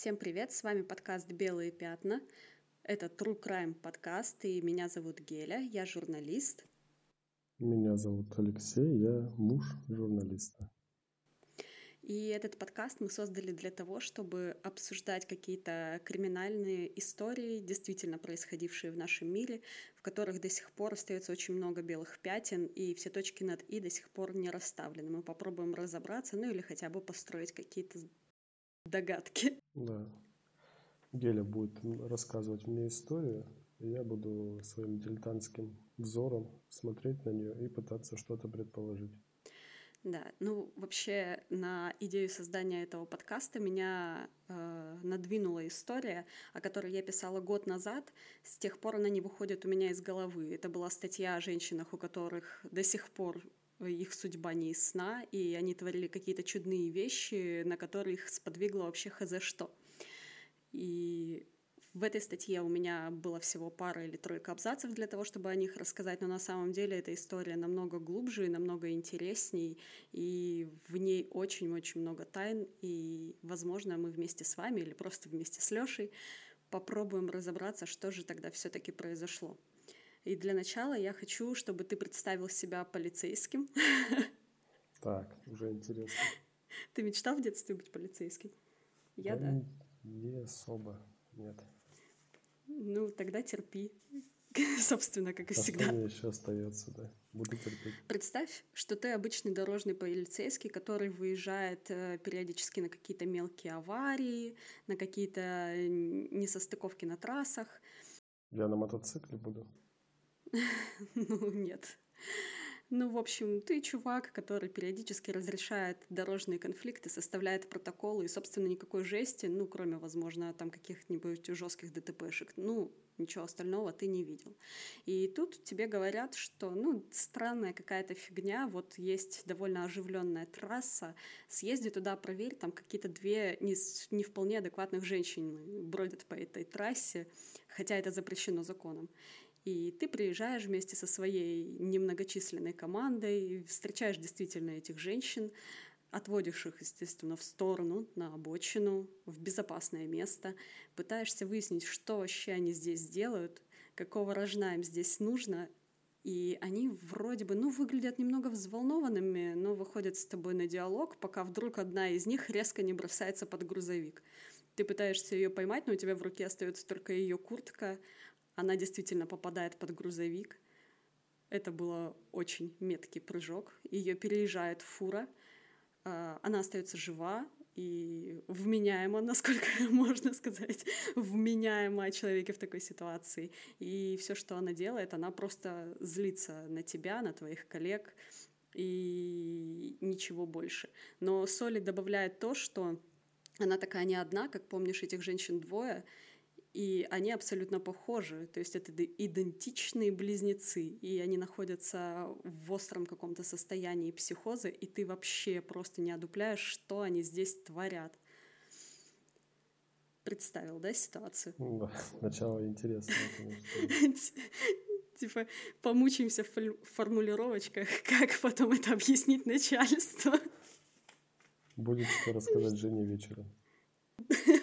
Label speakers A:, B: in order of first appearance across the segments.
A: Всем привет, с вами подкаст «Белые пятна». Это True Crime подкаст, и меня зовут Геля, я журналист.
B: Меня зовут Алексей, я муж журналиста.
A: И этот подкаст мы создали для того, чтобы обсуждать какие-то криминальные истории, действительно происходившие в нашем мире, в которых до сих пор остается очень много белых пятен, и все точки над «и» до сих пор не расставлены. Мы попробуем разобраться, ну или хотя бы построить какие-то догадки.
B: Да. Геля будет рассказывать мне историю, и я буду своим дилетантским взором смотреть на нее и пытаться что-то предположить.
A: Да, ну вообще на идею создания этого подкаста меня э, надвинула история, о которой я писала год назад. С тех пор она не выходит у меня из головы. Это была статья о женщинах, у которых до сих пор их судьба не ясна, и они творили какие-то чудные вещи, на которые их сподвигло вообще хз что. И в этой статье у меня было всего пара или тройка абзацев для того, чтобы о них рассказать, но на самом деле эта история намного глубже и намного интересней, и в ней очень-очень много тайн, и, возможно, мы вместе с вами или просто вместе с Лешей попробуем разобраться, что же тогда все-таки произошло. И для начала я хочу, чтобы ты представил себя полицейским.
B: Так, уже интересно.
A: Ты мечтал в детстве быть полицейским?
B: Я да. да. Не особо, нет.
A: Ну, тогда терпи. Собственно, как и
B: а
A: всегда.
B: Что мне еще остается, да? Буду терпеть.
A: Представь, что ты обычный дорожный полицейский, который выезжает э, периодически на какие-то мелкие аварии, на какие-то э, несостыковки на трассах.
B: Я на мотоцикле буду?
A: Ну, нет. Ну, в общем, ты чувак, который периодически разрешает дорожные конфликты, составляет протоколы, и, собственно, никакой жести, ну, кроме, возможно, там каких-нибудь жестких ДТПшек, ну, ничего остального ты не видел. И тут тебе говорят, что, ну, странная какая-то фигня, вот есть довольно оживленная трасса, съезди туда, проверь, там какие-то две не, не вполне адекватных женщины бродят по этой трассе, хотя это запрещено законом. И ты приезжаешь вместе со своей немногочисленной командой, встречаешь действительно этих женщин, отводишь их, естественно, в сторону, на обочину, в безопасное место, пытаешься выяснить, что вообще они здесь делают, какого рожна им здесь нужно, и они вроде бы, ну, выглядят немного взволнованными, но выходят с тобой на диалог, пока вдруг одна из них резко не бросается под грузовик. Ты пытаешься ее поймать, но у тебя в руке остается только ее куртка, она действительно попадает под грузовик. Это было очень меткий прыжок. Ее переезжает фура. А, она остается жива и вменяема, насколько можно сказать, вменяема о человеке в такой ситуации. И все, что она делает, она просто злится на тебя, на твоих коллег и ничего больше. Но Соли добавляет то, что она такая не одна, как помнишь, этих женщин двое, и они абсолютно похожи, то есть это идентичные близнецы, и они находятся в остром каком-то состоянии психоза, и ты вообще просто не одупляешь, что они здесь творят. Представил, да, ситуацию?
B: Да, сначала интересно.
A: Типа, помучаемся в формулировочках, как потом это объяснить начальству.
B: Будет что рассказать Жене вечером.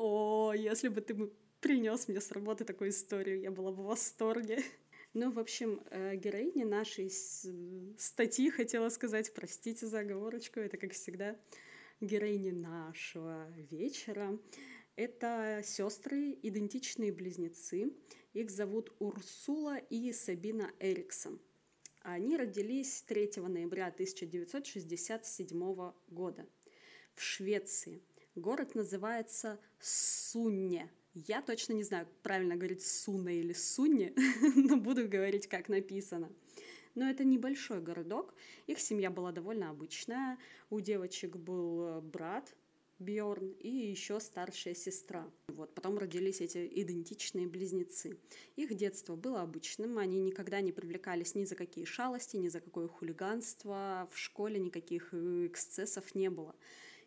A: О, если бы ты принес мне с работы такую историю, я была бы в восторге. Ну, в общем, э, героиня нашей статьи, хотела сказать, простите за оговорочку, это, как всегда, героини нашего вечера. Это сестры, идентичные близнецы. Их зовут Урсула и Сабина Эриксон. Они родились 3 ноября 1967 года в Швеции. Город называется Сунне. Я точно не знаю, правильно говорить Суна или Сунне, но буду говорить, как написано. Но это небольшой городок. Их семья была довольно обычная. У девочек был э, брат Бьорн и еще старшая сестра. Вот, потом родились эти идентичные близнецы. Их детство было обычным, они никогда не привлекались ни за какие шалости, ни за какое хулиганство, в школе никаких э, эксцессов не было.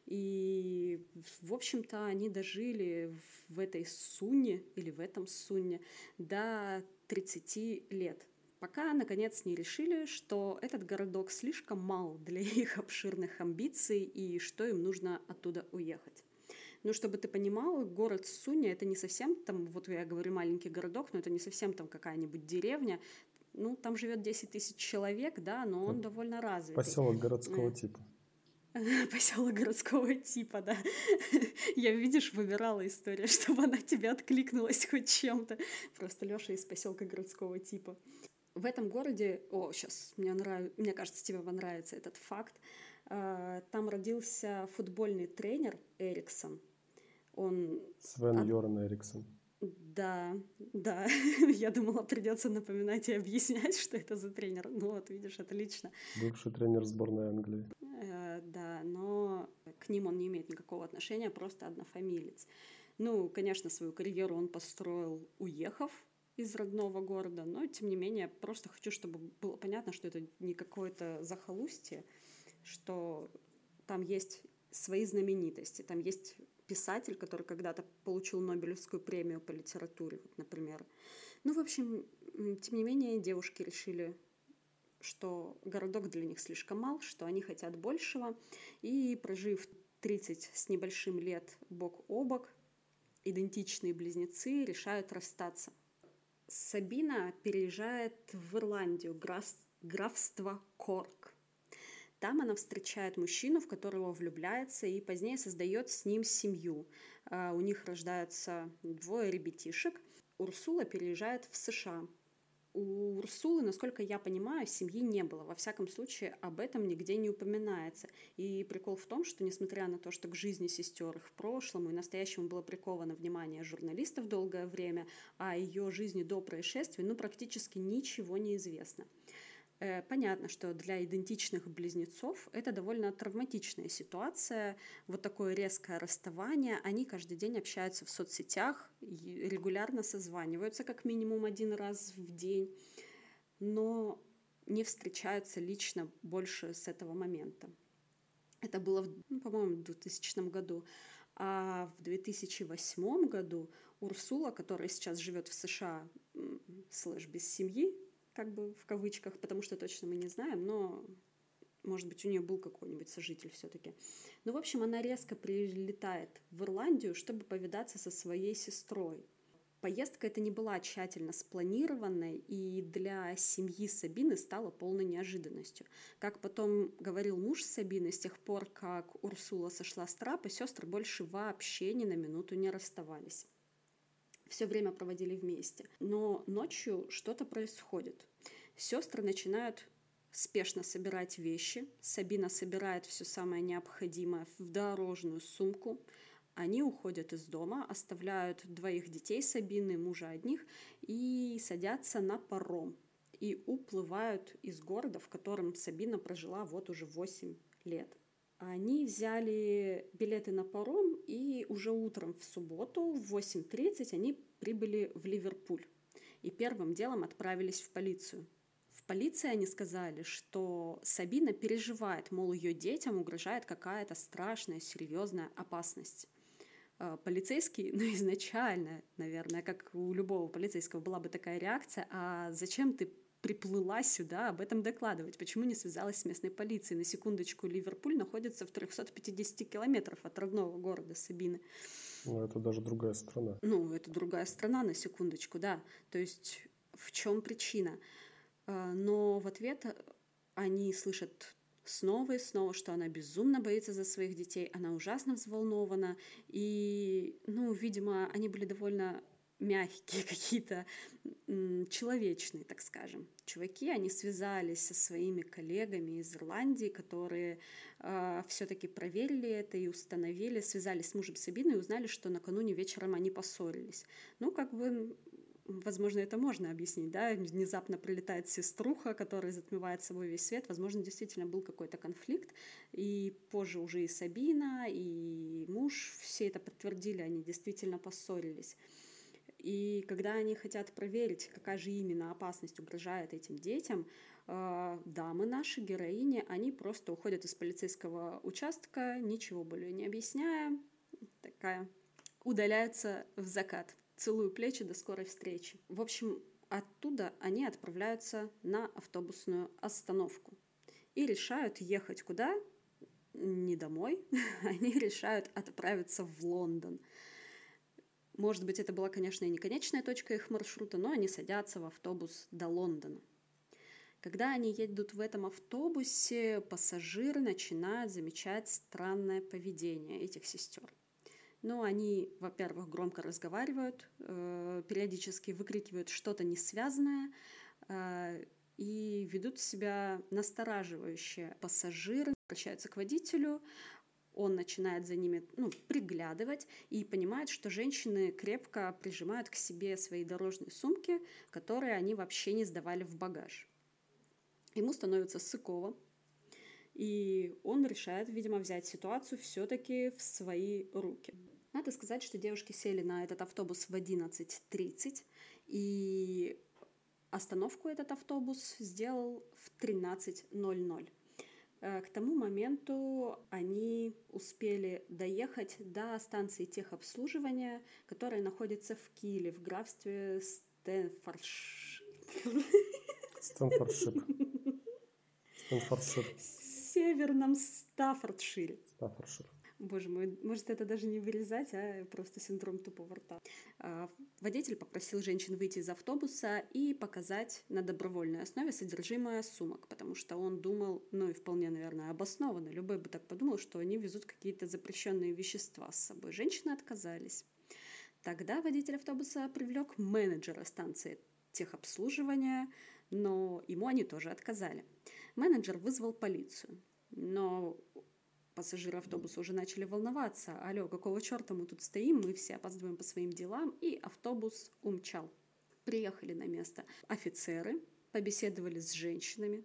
A: И, в общем-то, они дожили в этой суне или в этом суне до 30 лет, пока, наконец, не решили, что этот городок слишком мал для их обширных амбиций и что им нужно оттуда уехать. Ну, чтобы ты понимал, город Суня — это не совсем там, вот я говорю, маленький городок, но это не совсем там какая-нибудь деревня. Ну, там живет 10 тысяч человек, да, но он довольно развитый.
B: Поселок городского типа.
A: Поселок городского типа, да. Я, видишь, выбирала историю, чтобы она тебе откликнулась хоть чем-то. Просто Лёша из поселка городского типа. В этом городе, о, сейчас, мне, нрав... мне кажется, тебе понравится этот факт. А, там родился футбольный тренер Эриксон. Он...
B: Свен. Йорн Эриксон.
A: Да, да. Я думала, придется напоминать и объяснять, что это за тренер. Ну вот, видишь, отлично.
B: Бывший тренер сборной Англии.
A: Э, да, но к ним он не имеет никакого отношения, просто однофамилец. Ну, конечно, свою карьеру он построил, уехав из родного города, но тем не менее просто хочу, чтобы было понятно, что это не какое-то захолустье, что там есть свои знаменитости, там есть писатель, который когда-то получил Нобелевскую премию по литературе, вот, например. Ну, в общем, тем не менее, девушки решили, что городок для них слишком мал, что они хотят большего, и прожив 30 с небольшим лет бок о бок, идентичные близнецы решают расстаться. Сабина переезжает в Ирландию, графство Корк. Там она встречает мужчину, в которого влюбляется, и позднее создает с ним семью. А, у них рождаются двое ребятишек. Урсула переезжает в США, у Урсулы, насколько я понимаю, семьи не было. Во всяком случае, об этом нигде не упоминается. И прикол в том, что несмотря на то, что к жизни сестер их в прошлом и настоящему было приковано внимание журналистов долгое время, о ее жизни до происшествия, ну, практически ничего не известно. Э, понятно, что для идентичных близнецов это довольно травматичная ситуация, вот такое резкое расставание. Они каждый день общаются в соцсетях, регулярно созваниваются как минимум один раз в день, но не встречаются лично больше с этого момента. Это было, ну, по-моему, в 2000 году. А в 2008 году Урсула, которая сейчас живет в США, слэш без семьи, как бы в кавычках, потому что точно мы не знаем, но может быть, у нее был какой-нибудь сожитель все-таки. Ну, в общем, она резко прилетает в Ирландию, чтобы повидаться со своей сестрой. Поездка эта не была тщательно спланированной и для семьи Сабины стала полной неожиданностью. Как потом говорил муж Сабины, с тех пор, как Урсула сошла с трапа, сестры больше вообще ни на минуту не расставались все время проводили вместе. Но ночью что-то происходит. Сестры начинают спешно собирать вещи. Сабина собирает все самое необходимое в дорожную сумку. Они уходят из дома, оставляют двоих детей Сабины, мужа одних, и садятся на паром. И уплывают из города, в котором Сабина прожила вот уже 8 лет. Они взяли билеты на паром, и уже утром в субботу в 8.30 они прибыли в Ливерпуль. И первым делом отправились в полицию. В полиции они сказали, что Сабина переживает, мол, ее детям угрожает какая-то страшная, серьезная опасность. А, полицейский, ну, изначально, наверное, как у любого полицейского была бы такая реакция, а зачем ты приплыла сюда об этом докладывать? Почему не связалась с местной полицией? На секундочку, Ливерпуль находится в 350 километров от родного города Сабины.
B: Ну, это даже другая страна.
A: Ну, это другая страна, на секундочку, да. То есть в чем причина? А, но в ответ они слышат снова и снова, что она безумно боится за своих детей, она ужасно взволнована, и, ну, видимо, они были довольно мягкие какие-то, человечные, так скажем. Чуваки, они связались со своими коллегами из Ирландии, которые э, все-таки проверили это и установили, связались с мужем Сабины и узнали, что накануне вечером они поссорились. Ну, как бы возможно, это можно объяснить, да, внезапно прилетает сеструха, которая затмевает собой весь свет, возможно, действительно был какой-то конфликт, и позже уже и Сабина, и муж все это подтвердили, они действительно поссорились. И когда они хотят проверить, какая же именно опасность угрожает этим детям, э, дамы наши, героини, они просто уходят из полицейского участка, ничего более не объясняя, такая удаляются в закат. Целую плечи, до скорой встречи. В общем, оттуда они отправляются на автобусную остановку и решают ехать куда? не домой, они решают отправиться в Лондон. Может быть, это была, конечно, и не конечная точка их маршрута, но они садятся в автобус до Лондона. Когда они едут в этом автобусе, пассажиры начинают замечать странное поведение этих сестер. Ну, они, во-первых, громко разговаривают, э, периодически выкрикивают что-то несвязанное э, и ведут себя настораживающе. Пассажиры обращаются к водителю, он начинает за ними ну, приглядывать и понимает, что женщины крепко прижимают к себе свои дорожные сумки, которые они вообще не сдавали в багаж. Ему становится сыково, и он решает, видимо, взять ситуацию все-таки в свои руки. Надо сказать, что девушки сели на этот автобус в 11.30, и остановку этот автобус сделал в 13.00. Э, к тому моменту они успели доехать до станции техобслуживания, которая находится в Киле, в графстве Стэнфордш...
B: Стэнфордшир. Стэнфордшир.
A: В северном Стаффордшире.
B: Стаффордшир.
A: Боже мой, может это даже не вырезать, а просто синдром тупого рта. А, водитель попросил женщин выйти из автобуса и показать на добровольной основе содержимое сумок, потому что он думал, ну и вполне, наверное, обоснованно, любой бы так подумал, что они везут какие-то запрещенные вещества с собой. Женщины отказались. Тогда водитель автобуса привлек менеджера станции техобслуживания, но ему они тоже отказали. Менеджер вызвал полицию, но пассажиры автобуса уже начали волноваться. Алло, какого черта мы тут стоим, мы все опаздываем по своим делам, и автобус умчал. Приехали на место офицеры, побеседовали с женщинами.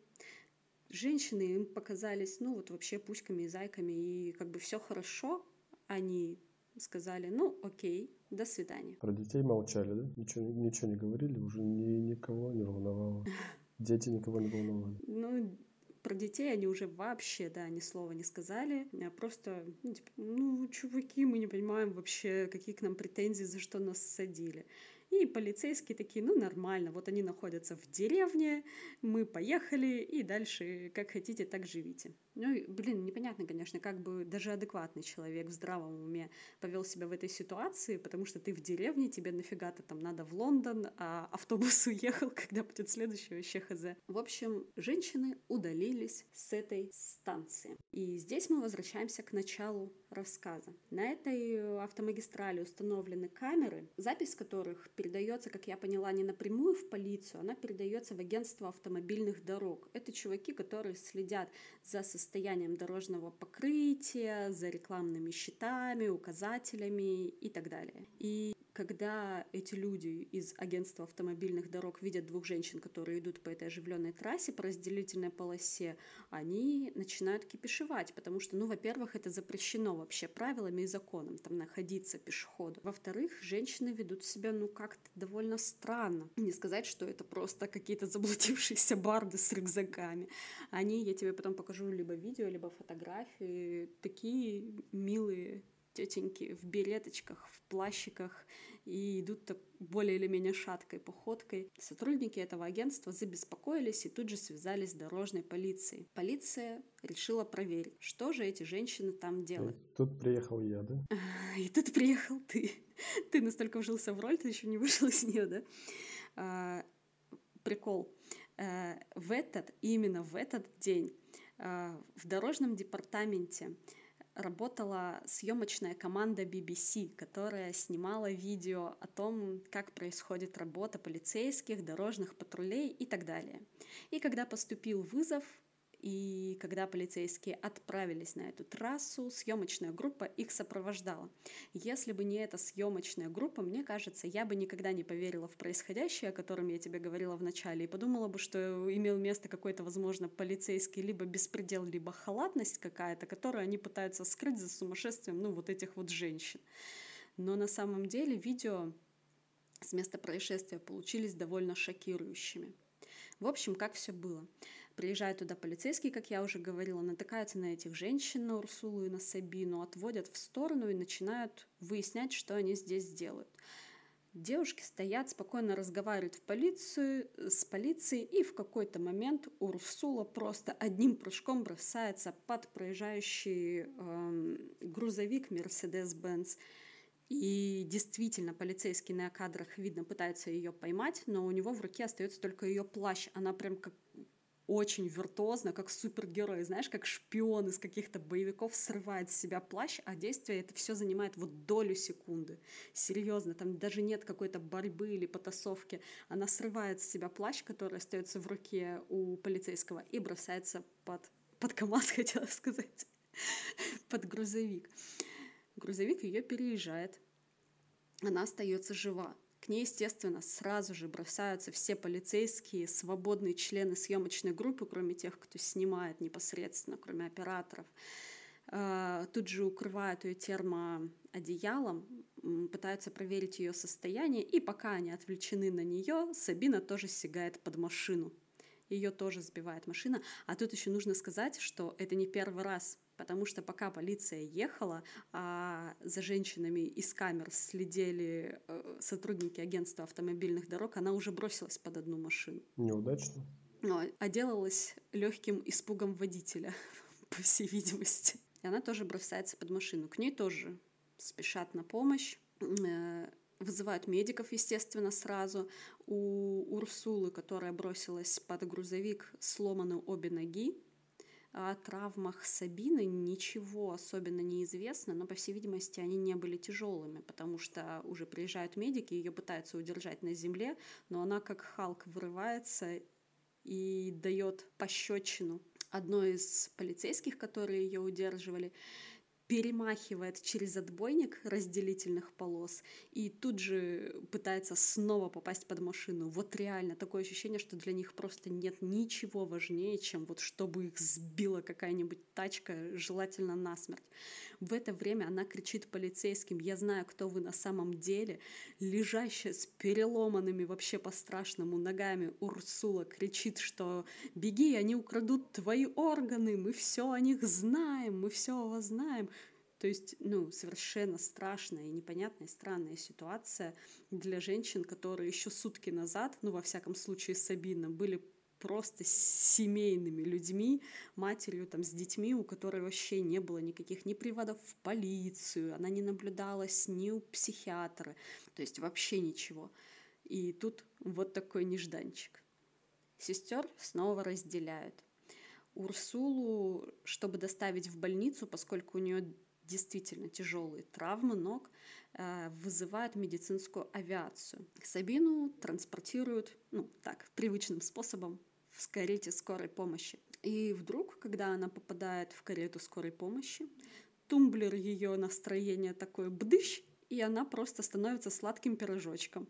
A: Женщины им показались, ну вот вообще пуськами и зайками, и как бы все хорошо. Они сказали, ну окей, до свидания.
B: Про детей молчали, да? Ничего, ничего не говорили, уже ни, никого не волновало. Дети никого не волновали.
A: Ну, про детей они уже вообще, да, ни слова не сказали. А просто, ну, типа, ну, чуваки, мы не понимаем вообще, какие к нам претензии, за что нас садили. И полицейские такие, ну нормально, вот они находятся в деревне, мы поехали, и дальше как хотите, так живите. Ну, блин, непонятно, конечно, как бы даже адекватный человек в здравом уме повел себя в этой ситуации, потому что ты в деревне, тебе нафига-то там надо в Лондон, а автобус уехал, когда будет следующий вообще хз. В общем, женщины удалились с этой станции. И здесь мы возвращаемся к началу рассказа. На этой автомагистрали установлены камеры, запись которых передается, как я поняла, не напрямую в полицию, она передается в агентство автомобильных дорог. Это чуваки, которые следят за состоянием дорожного покрытия, за рекламными щитами, указателями и так далее. И когда эти люди из агентства автомобильных дорог видят двух женщин, которые идут по этой оживленной трассе по разделительной полосе, они начинают кипишевать, потому что, ну, во-первых, это запрещено вообще правилами и законом, там находиться пешеходу. Во-вторых, женщины ведут себя, ну, как-то довольно странно. Не сказать, что это просто какие-то заблудившиеся барды с рюкзаками. Они, я тебе потом покажу либо видео, либо фотографии, такие милые тетеньки в береточках, в плащиках и идут так более или менее шаткой походкой. Сотрудники этого агентства забеспокоились и тут же связались с дорожной полицией. Полиция решила проверить, что же эти женщины там делают.
B: И тут приехал я, да?
A: И тут приехал ты. Ты настолько вжился в роль, ты еще не вышел из нее, да? А, прикол. А, в этот, именно в этот день а, в дорожном департаменте работала съемочная команда BBC, которая снимала видео о том, как происходит работа полицейских, дорожных патрулей и так далее. И когда поступил вызов и когда полицейские отправились на эту трассу, съемочная группа их сопровождала. Если бы не эта съемочная группа, мне кажется, я бы никогда не поверила в происходящее, о котором я тебе говорила в начале, и подумала бы, что имел место какой-то, возможно, полицейский либо беспредел, либо халатность какая-то, которую они пытаются скрыть за сумасшествием, ну, вот этих вот женщин. Но на самом деле видео с места происшествия получились довольно шокирующими. В общем, как все было. Приезжают туда полицейские, как я уже говорила, натыкаются на этих женщин, на Урсулу и на Сабину, отводят в сторону и начинают выяснять, что они здесь делают. Девушки стоят, спокойно разговаривают в полицию, с полицией, и в какой-то момент Урсула просто одним прыжком бросается под проезжающий э, грузовик Mercedes-Benz. И действительно, полицейский на кадрах видно пытается ее поймать, но у него в руке остается только ее плащ. Она прям как очень виртуозно, как супергерой, знаешь, как шпион из каких-то боевиков срывает с себя плащ, а действие это все занимает вот долю секунды. Серьезно, там даже нет какой-то борьбы или потасовки. Она срывает с себя плащ, который остается в руке у полицейского, и бросается под, под КАМАЗ, хотела сказать, под грузовик. Грузовик ее переезжает, она остается жива. К ней, естественно, сразу же бросаются все полицейские, свободные члены съемочной группы, кроме тех, кто снимает непосредственно, кроме операторов. А, тут же укрывают ее термоодеялом, пытаются проверить ее состояние, и пока они отвлечены на нее, Сабина тоже сигает под машину. Ее тоже сбивает машина. А тут еще нужно сказать, что это не первый раз потому что пока полиция ехала, а за женщинами из камер следили э, сотрудники агентства автомобильных дорог, она уже бросилась под одну машину.
B: Неудачно.
A: Но отделалась легким испугом водителя, по всей видимости. И она тоже бросается под машину. К ней тоже спешат на помощь э, вызывают медиков, естественно, сразу. У Урсулы, которая бросилась под грузовик, сломаны обе ноги, о травмах Сабины ничего особенно не известно, но, по всей видимости, они не были тяжелыми, потому что уже приезжают медики, ее пытаются удержать на земле, но она как Халк вырывается и дает пощечину одной из полицейских, которые ее удерживали перемахивает через отбойник разделительных полос и тут же пытается снова попасть под машину. Вот реально такое ощущение, что для них просто нет ничего важнее, чем вот чтобы их сбила какая-нибудь тачка, желательно насмерть. В это время она кричит полицейским, я знаю, кто вы на самом деле. Лежащая с переломанными вообще по-страшному ногами Урсула кричит, что беги, они украдут твои органы, мы все о них знаем, мы все о вас знаем. То есть, ну, совершенно страшная и непонятная, странная ситуация для женщин, которые еще сутки назад, ну, во всяком случае, Сабина, были просто семейными людьми, матерью там с детьми, у которой вообще не было никаких ни приводов в полицию, она не наблюдалась ни у психиатра, то есть вообще ничего. И тут вот такой нежданчик. Сестер снова разделяют. Урсулу, чтобы доставить в больницу, поскольку у нее действительно тяжелые травмы ног, э, вызывают медицинскую авиацию. Сабину транспортируют, ну так, привычным способом в карете скорой помощи. И вдруг, когда она попадает в карету скорой помощи, тумблер ее настроения такой бдыщ, и она просто становится сладким пирожочком.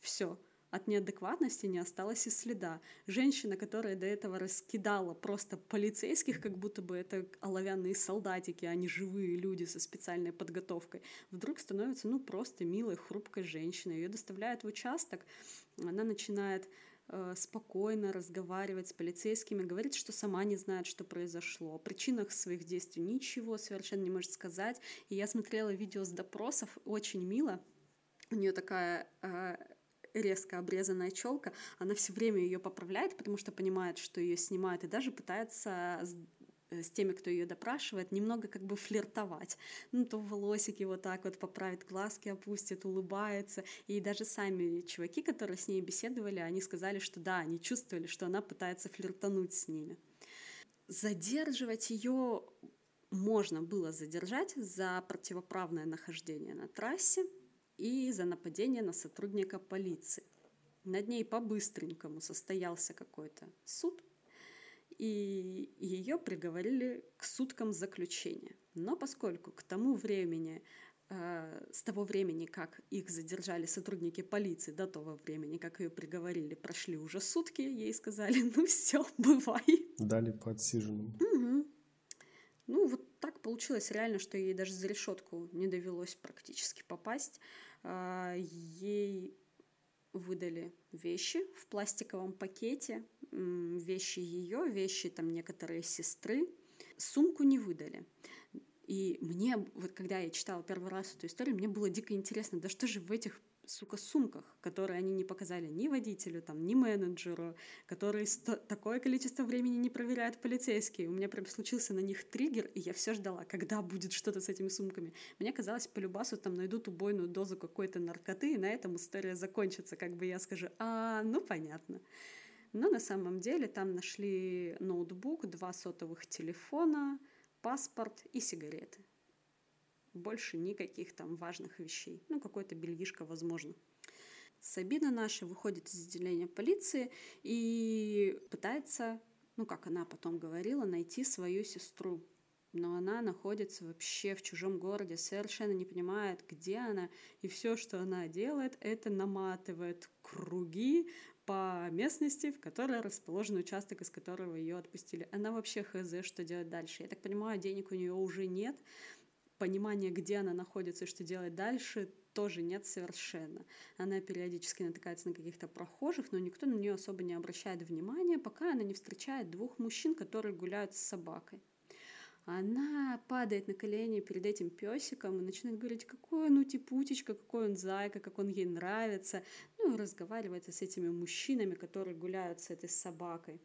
A: Все от неадекватности не осталось и следа. Женщина, которая до этого раскидала просто полицейских, как будто бы это оловянные солдатики, а не живые люди со специальной подготовкой, вдруг становится, ну, просто милой, хрупкой женщиной. Ее доставляют в участок, она начинает э, спокойно разговаривать с полицейскими, говорит, что сама не знает, что произошло, о причинах своих действий ничего совершенно не может сказать. И я смотрела видео с допросов, очень мило. У нее такая э, резко обрезанная челка, она все время ее поправляет, потому что понимает, что ее снимают, и даже пытается с, э, теми, кто ее допрашивает, немного как бы флиртовать. Ну, то волосики вот так вот поправит, глазки опустит, улыбается. И даже сами чуваки, которые с ней беседовали, они сказали, что да, они чувствовали, что она пытается флиртануть с ними. Задерживать ее можно было задержать за противоправное нахождение на трассе, и за нападение на сотрудника полиции. Над ней по-быстренькому состоялся какой-то суд, и ее приговорили к суткам заключения. Но поскольку к тому времени, э, с того времени, как их задержали сотрудники полиции, до того времени, как ее приговорили, прошли уже сутки, ей сказали, ну все, бывай.
B: Дали по отсиженным.
A: Угу. Ну, вот так получилось реально, что ей даже за решетку не довелось практически попасть. А, ей выдали вещи в пластиковом пакете, вещи ее, вещи там некоторые сестры. Сумку не выдали. И мне, вот когда я читала первый раз эту историю, мне было дико интересно, да что же в этих сука, сумках, которые они не показали ни водителю, там, ни менеджеру, которые такое количество времени не проверяют полицейские. У меня прям случился на них триггер, и я все ждала, когда будет что-то с этими сумками. Мне казалось, по любасу там найдут убойную дозу какой-то наркоты, и на этом история закончится, как бы я скажу, а, ну понятно. Но на самом деле там нашли ноутбук, два сотовых телефона, паспорт и сигареты больше никаких там важных вещей. Ну, какой-то бельишко, возможно. Сабина наша выходит из отделения полиции и пытается, ну, как она потом говорила, найти свою сестру. Но она находится вообще в чужом городе, совершенно не понимает, где она. И все, что она делает, это наматывает круги по местности, в которой расположен участок, из которого ее отпустили. Она вообще хз, что делать дальше. Я так понимаю, денег у нее уже нет, понимания, где она находится и что делать дальше, тоже нет совершенно. Она периодически натыкается на каких-то прохожих, но никто на нее особо не обращает внимания, пока она не встречает двух мужчин, которые гуляют с собакой. Она падает на колени перед этим песиком и начинает говорить, какой он утипутечка, какой он зайка, как он ей нравится. Ну и разговаривает с этими мужчинами, которые гуляют с этой собакой.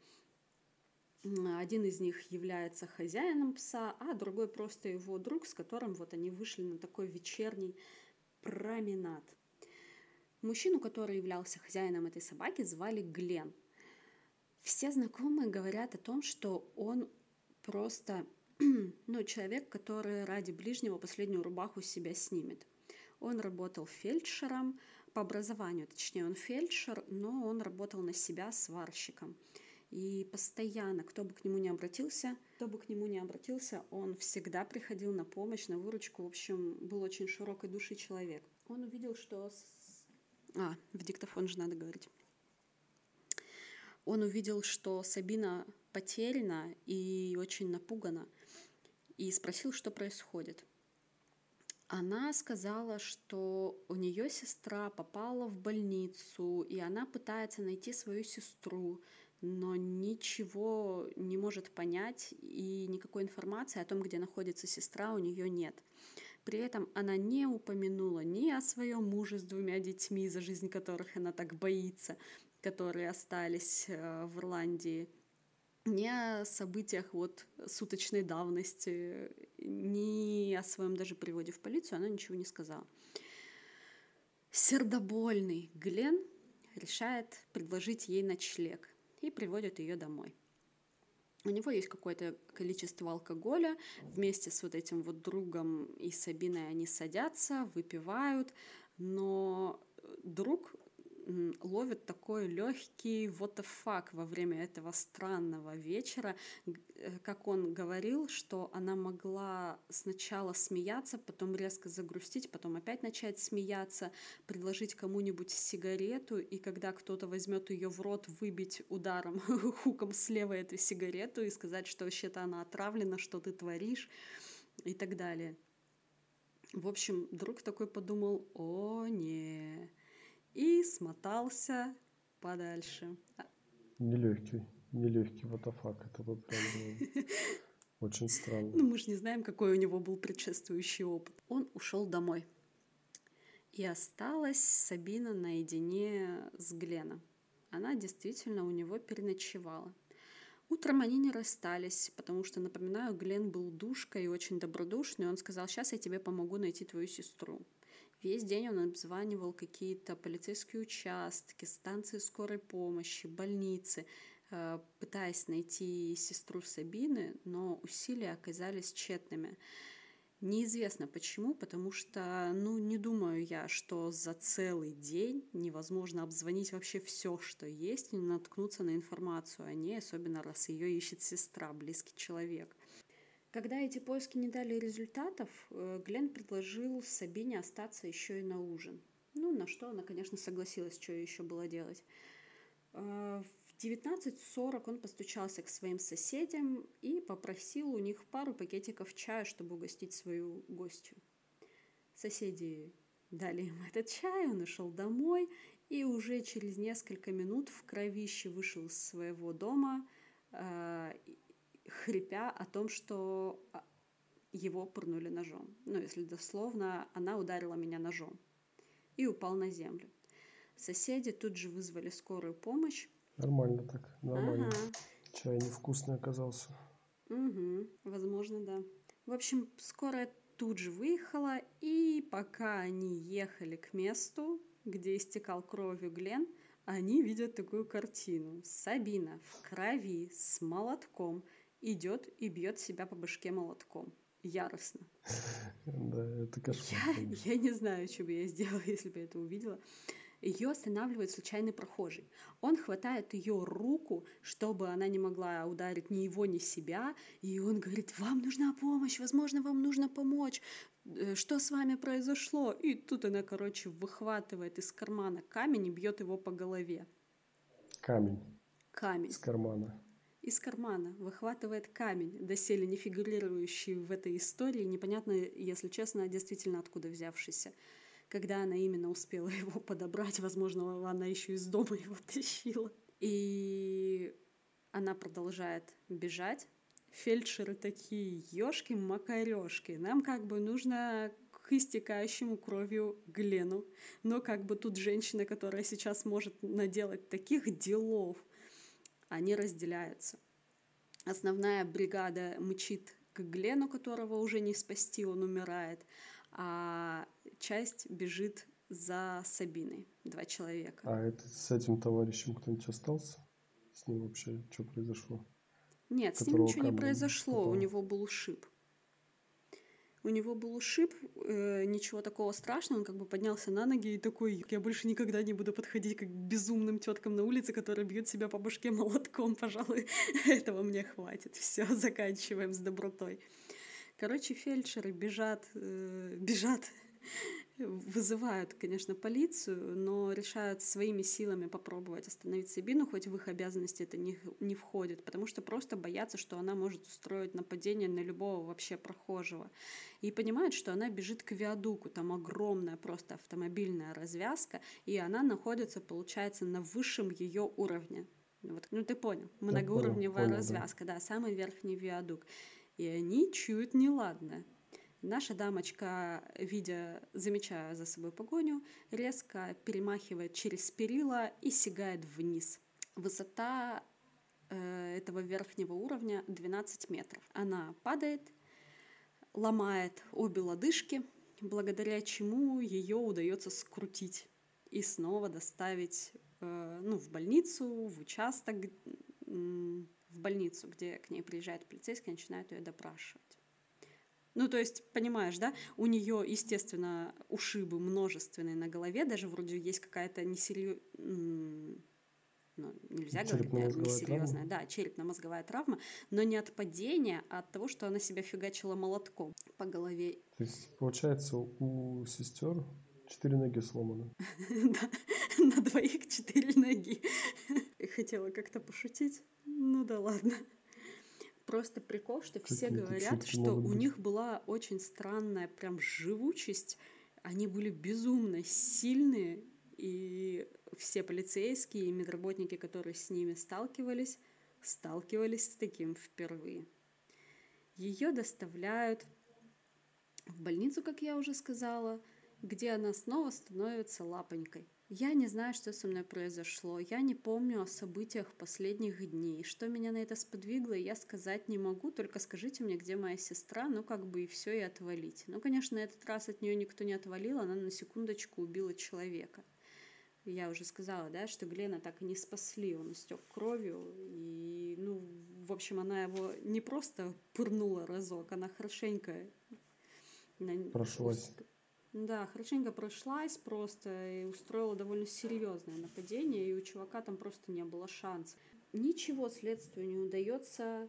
A: Один из них является хозяином пса, а другой просто его друг, с которым вот они вышли на такой вечерний променад. Мужчину, который являлся хозяином этой собаки, звали Глен. Все знакомые говорят о том, что он просто ну, человек, который ради ближнего последнюю рубаху себя снимет. Он работал фельдшером, по образованию, точнее, он фельдшер, но он работал на себя сварщиком. И постоянно, кто бы к нему не обратился, кто бы к нему не обратился, он всегда приходил на помощь, на выручку. В общем, был очень широкой души человек. Он увидел, что... А, в диктофон же надо говорить. Он увидел, что Сабина потеряна и очень напугана, и спросил, что происходит. Она сказала, что у нее сестра попала в больницу, и она пытается найти свою сестру, но ничего не может понять и никакой информации о том, где находится сестра, у нее нет. При этом она не упомянула ни о своем муже с двумя детьми, за жизнь которых она так боится, которые остались э, в Ирландии, ни о событиях вот суточной давности, ни о своем даже приводе в полицию она ничего не сказала. Сердобольный Глен решает предложить ей ночлег – и приводит ее домой. У него есть какое-то количество алкоголя. Вместе с вот этим вот другом и Сабиной они садятся, выпивают, но друг ловит такой легкий what the fuck во время этого странного вечера, э, как он говорил, что она могла сначала смеяться, потом резко загрустить, потом опять начать смеяться, предложить кому-нибудь сигарету, и когда кто-то возьмет ее в рот, выбить ударом, хуком слева эту сигарету и сказать, что вообще-то она отравлена, что ты творишь и так далее. В общем, друг такой подумал, о, не, и смотался подальше.
B: Нелегкий, нелегкий ватафак. Это вот прям было очень странно.
A: Ну, мы же не знаем, какой у него был предшествующий опыт. Он ушел домой. И осталась Сабина наедине с Гленом. Она действительно у него переночевала. Утром они не расстались, потому что, напоминаю, Глен был душкой и очень добродушный. Он сказал, сейчас я тебе помогу найти твою сестру. Весь день он обзванивал какие-то полицейские участки, станции скорой помощи, больницы, э, пытаясь найти сестру Сабины, но усилия оказались тщетными. Неизвестно почему, потому что, ну, не думаю я, что за целый день невозможно обзвонить вообще все, что есть, и наткнуться на информацию о ней, особенно раз ее ищет сестра, близкий человек. Когда эти поиски не дали результатов, э, Глен предложил Сабине остаться еще и на ужин. Ну, на что она, конечно, согласилась, что еще было делать. Э, в 19.40 он постучался к своим соседям и попросил у них пару пакетиков чая, чтобы угостить свою гостью. Соседи дали ему этот чай, он ушел домой и уже через несколько минут в кровище вышел из своего дома э, хрипя о том, что а, его пырнули ножом. Ну, если дословно, она ударила меня ножом и упал на землю. Соседи тут же вызвали скорую помощь.
B: Нормально так, нормально. Ага. Чай невкусный оказался.
A: Угу, возможно, да. В общем, скорая тут же выехала, и пока они ехали к месту, где истекал кровью Глен, они видят такую картину. Сабина в крови с молотком идет и бьет себя по башке молотком. Яростно.
B: Да, это кошмар.
A: Я, я не знаю, что бы я сделала, если бы я это увидела. Ее останавливает случайный прохожий. Он хватает ее руку, чтобы она не могла ударить ни его, ни себя. И он говорит, вам нужна помощь, возможно, вам нужно помочь. Э, что с вами произошло? И тут она, короче, выхватывает из кармана камень и бьет его по голове.
B: Камень.
A: Камень.
B: Из кармана.
A: Из кармана выхватывает камень, доселе не фигурирующий в этой истории, непонятно, если честно, действительно откуда взявшийся когда она именно успела его подобрать, возможно, она еще из дома его тащила. И она продолжает бежать. Фельдшеры такие, ёшки макарешки нам как бы нужно к истекающему кровью Глену. Но как бы тут женщина, которая сейчас может наделать таких делов, они разделяются. Основная бригада мчит к Глену, которого уже не спасти, он умирает а часть бежит за Сабиной, два человека.
B: А это, с этим товарищем кто-нибудь остался? С ним вообще что произошло?
A: Нет, с ним ничего не произошло, попало. у него был ушиб. У него был ушиб, э, ничего такого страшного, он как бы поднялся на ноги и такой, я больше никогда не буду подходить к безумным теткам на улице, которые бьют себя по башке молотком, пожалуй, этого мне хватит. Все, заканчиваем с добротой. Короче, фельдшеры бежат, э, бежат, вызывают, конечно, полицию, но решают своими силами попробовать остановить Сабину, хоть в их обязанности это не, не входит, потому что просто боятся, что она может устроить нападение на любого вообще прохожего. И понимают, что она бежит к виадуку, там огромная просто автомобильная развязка, и она находится, получается, на высшем ее уровне. Вот, ну ты понял, многоуровневая понял, развязка, да. да, самый верхний виадук и они чуют неладное. Наша дамочка, видя, замечая за собой погоню, резко перемахивает через перила и сигает вниз. Высота э, этого верхнего уровня 12 метров. Она падает, ломает обе лодыжки, благодаря чему ее удается скрутить и снова доставить э, ну, в больницу, в участок, в больницу, где к ней приезжает полицейский, начинает ее допрашивать. Ну, то есть, понимаешь, да, у нее, естественно, ушибы множественные на голове, даже вроде есть какая-то несерьезная, ну, нельзя говорить, наверное, несерьезная, да, черепно-мозговая травма, но не от падения, а от того, что она себя фигачила молотком по голове.
B: То есть, получается, у сестер четыре ноги сломаны.
A: Да, на двоих четыре ноги. Хотела как-то пошутить. Ну да ладно. Просто прикол, что все говорят, что у них была очень странная прям живучесть. Они были безумно сильные, и все полицейские и медработники, которые с ними сталкивались, сталкивались с таким впервые. Ее доставляют в больницу, как я уже сказала, где она снова становится лапонькой. Я не знаю, что со мной произошло. Я не помню о событиях последних дней. Что меня на это сподвигло, я сказать не могу. Только скажите мне, где моя сестра, ну как бы и все, и отвалить. Ну, конечно, на этот раз от нее никто не отвалил, она на секундочку убила человека. Я уже сказала, да, что Глена так и не спасли, он истек кровью, и, ну, в общем, она его не просто пырнула разок, она хорошенько...
B: Прошлась.
A: Да, хорошенько прошлась просто и устроила довольно серьезное нападение, и у чувака там просто не было шанса. Ничего следствию не удается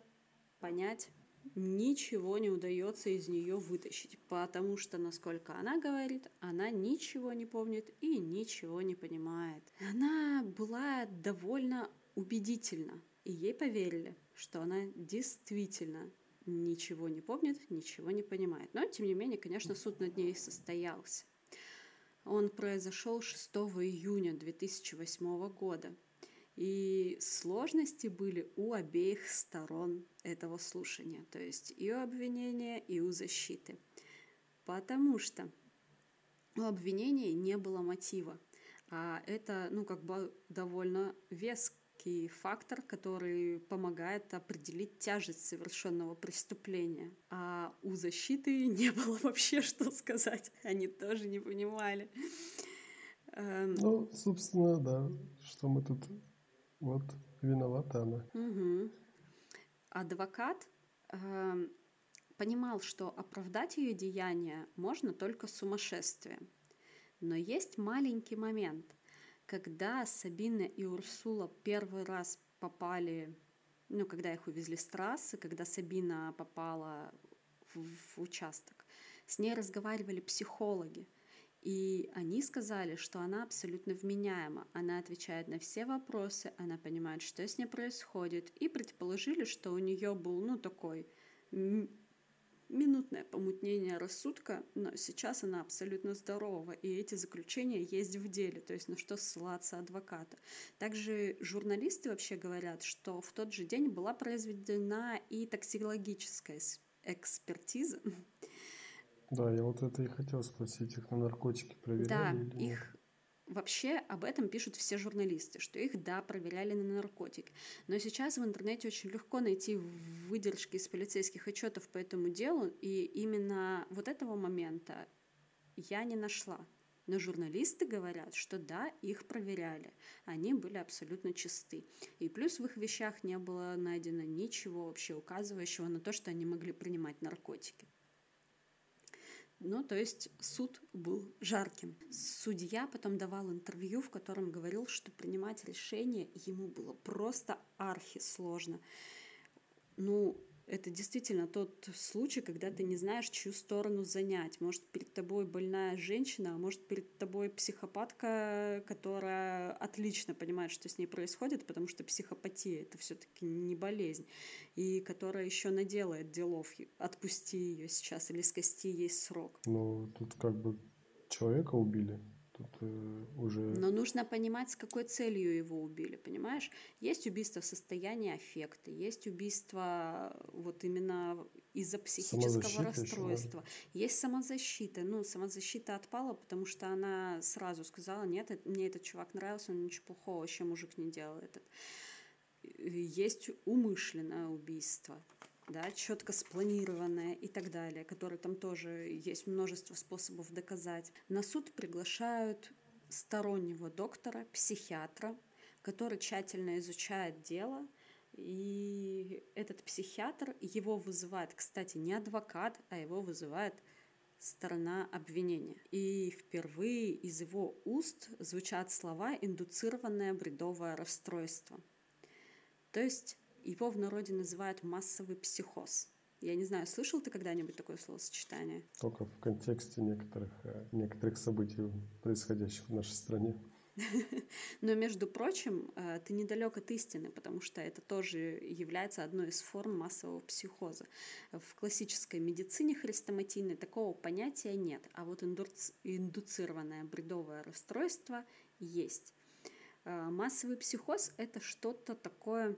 A: понять, ничего не удается из нее вытащить, потому что, насколько она говорит, она ничего не помнит и ничего не понимает. Она была довольно убедительна, и ей поверили, что она действительно ничего не помнит, ничего не понимает. Но, тем не менее, конечно, суд над ней состоялся. Он произошел 6 июня 2008 года. И сложности были у обеих сторон этого слушания, то есть и у обвинения, и у защиты. Потому что у обвинения не было мотива. А это, ну, как бы довольно веский фактор, который помогает определить тяжесть совершенного преступления. А у защиты не было вообще что сказать. Они тоже не понимали.
B: Эм, ну, собственно, да, что мы тут вот виновата она.
A: Угу. Адвокат э, понимал, что оправдать ее деяния можно только сумасшествием. Но есть маленький момент, когда Сабина и Урсула первый раз попали, ну, когда их увезли с трассы, когда Сабина попала в, в участок, с ней разговаривали психологи. И они сказали, что она абсолютно вменяема, она отвечает на все вопросы, она понимает, что с ней происходит, и предположили, что у нее был, ну, такой минутное помутнение рассудка, но сейчас она абсолютно здорова, и эти заключения есть в деле, то есть на что ссылаться адвоката. Также журналисты вообще говорят, что в тот же день была произведена и токсикологическая экспертиза,
B: да, я вот это и хотел спросить, их на наркотики проверяли?
A: Да, или их вообще об этом пишут все журналисты, что их, да, проверяли на наркотики. Но сейчас в интернете очень легко найти выдержки из полицейских отчетов по этому делу, и именно вот этого момента я не нашла. Но журналисты говорят, что да, их проверяли. Они были абсолютно чисты. И плюс в их вещах не было найдено ничего вообще указывающего на то, что они могли принимать наркотики. Ну, то есть суд был жарким. Судья потом давал интервью, в котором говорил, что принимать решение ему было просто архи сложно. Ну, это действительно тот случай, когда ты не знаешь, чью сторону занять. Может, перед тобой больная женщина, а может, перед тобой психопатка, которая отлично понимает, что с ней происходит, потому что психопатия — это все таки не болезнь, и которая еще наделает делов. Отпусти ее сейчас или скости ей срок.
B: Ну, тут как бы человека убили, Тут э, уже...
A: Но нужно понимать, с какой целью его убили, понимаешь? Есть убийство в состоянии аффекта, есть убийство вот именно из-за психического расстройства, есть самозащита. Ну, самозащита отпала, потому что она сразу сказала, нет, мне этот чувак нравился, он ничего плохого вообще мужик не делал этот. Есть умышленное убийство, да, четко спланированное и так далее, которые там тоже есть множество способов доказать. На суд приглашают стороннего доктора, психиатра, который тщательно изучает дело, и этот психиатр, его вызывает, кстати, не адвокат, а его вызывает сторона обвинения. И впервые из его уст звучат слова «индуцированное бредовое расстройство». То есть его в народе называют массовый психоз. Я не знаю, слышал ты когда-нибудь такое словосочетание?
B: Только в контексте некоторых, э, некоторых событий, происходящих в нашей стране.
A: Но, между прочим, э, ты недалек от истины, потому что это тоже является одной из форм массового психоза. В классической медицине хрестоматийной такого понятия нет, а вот индуцированное бредовое расстройство есть. Э, массовый психоз – это что-то такое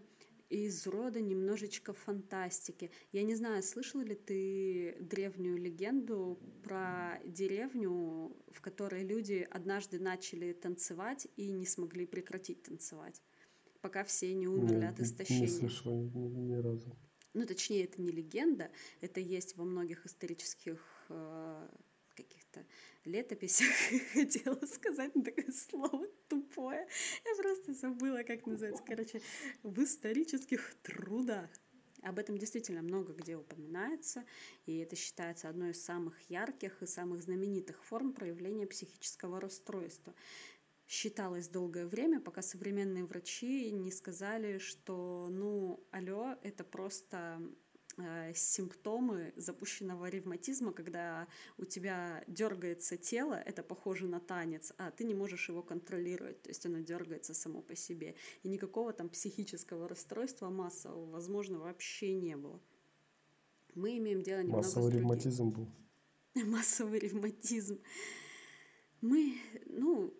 A: из рода немножечко фантастики. Я не знаю, слышала ли ты древнюю легенду про деревню, в которой люди однажды начали танцевать и не смогли прекратить танцевать, пока все не умерли Нет, от истощения.
B: Не слышала ни, ни разу.
A: Ну, точнее, это не легенда, это есть во многих исторических э, каких-то летописях, хотела сказать такое слово тупое. Я просто забыла, как называется. Короче, в исторических трудах. Об этом действительно много где упоминается, и это считается одной из самых ярких и самых знаменитых форм проявления психического расстройства. Считалось долгое время, пока современные врачи не сказали, что, ну, алло, это просто симптомы запущенного ревматизма, когда у тебя дергается тело, это похоже на танец, а ты не можешь его контролировать, то есть оно дергается само по себе. И никакого там психического расстройства массового, возможно, вообще не было. Мы имеем дело немного
B: Массовый с ревматизм был.
A: Массовый ревматизм. Мы, ну,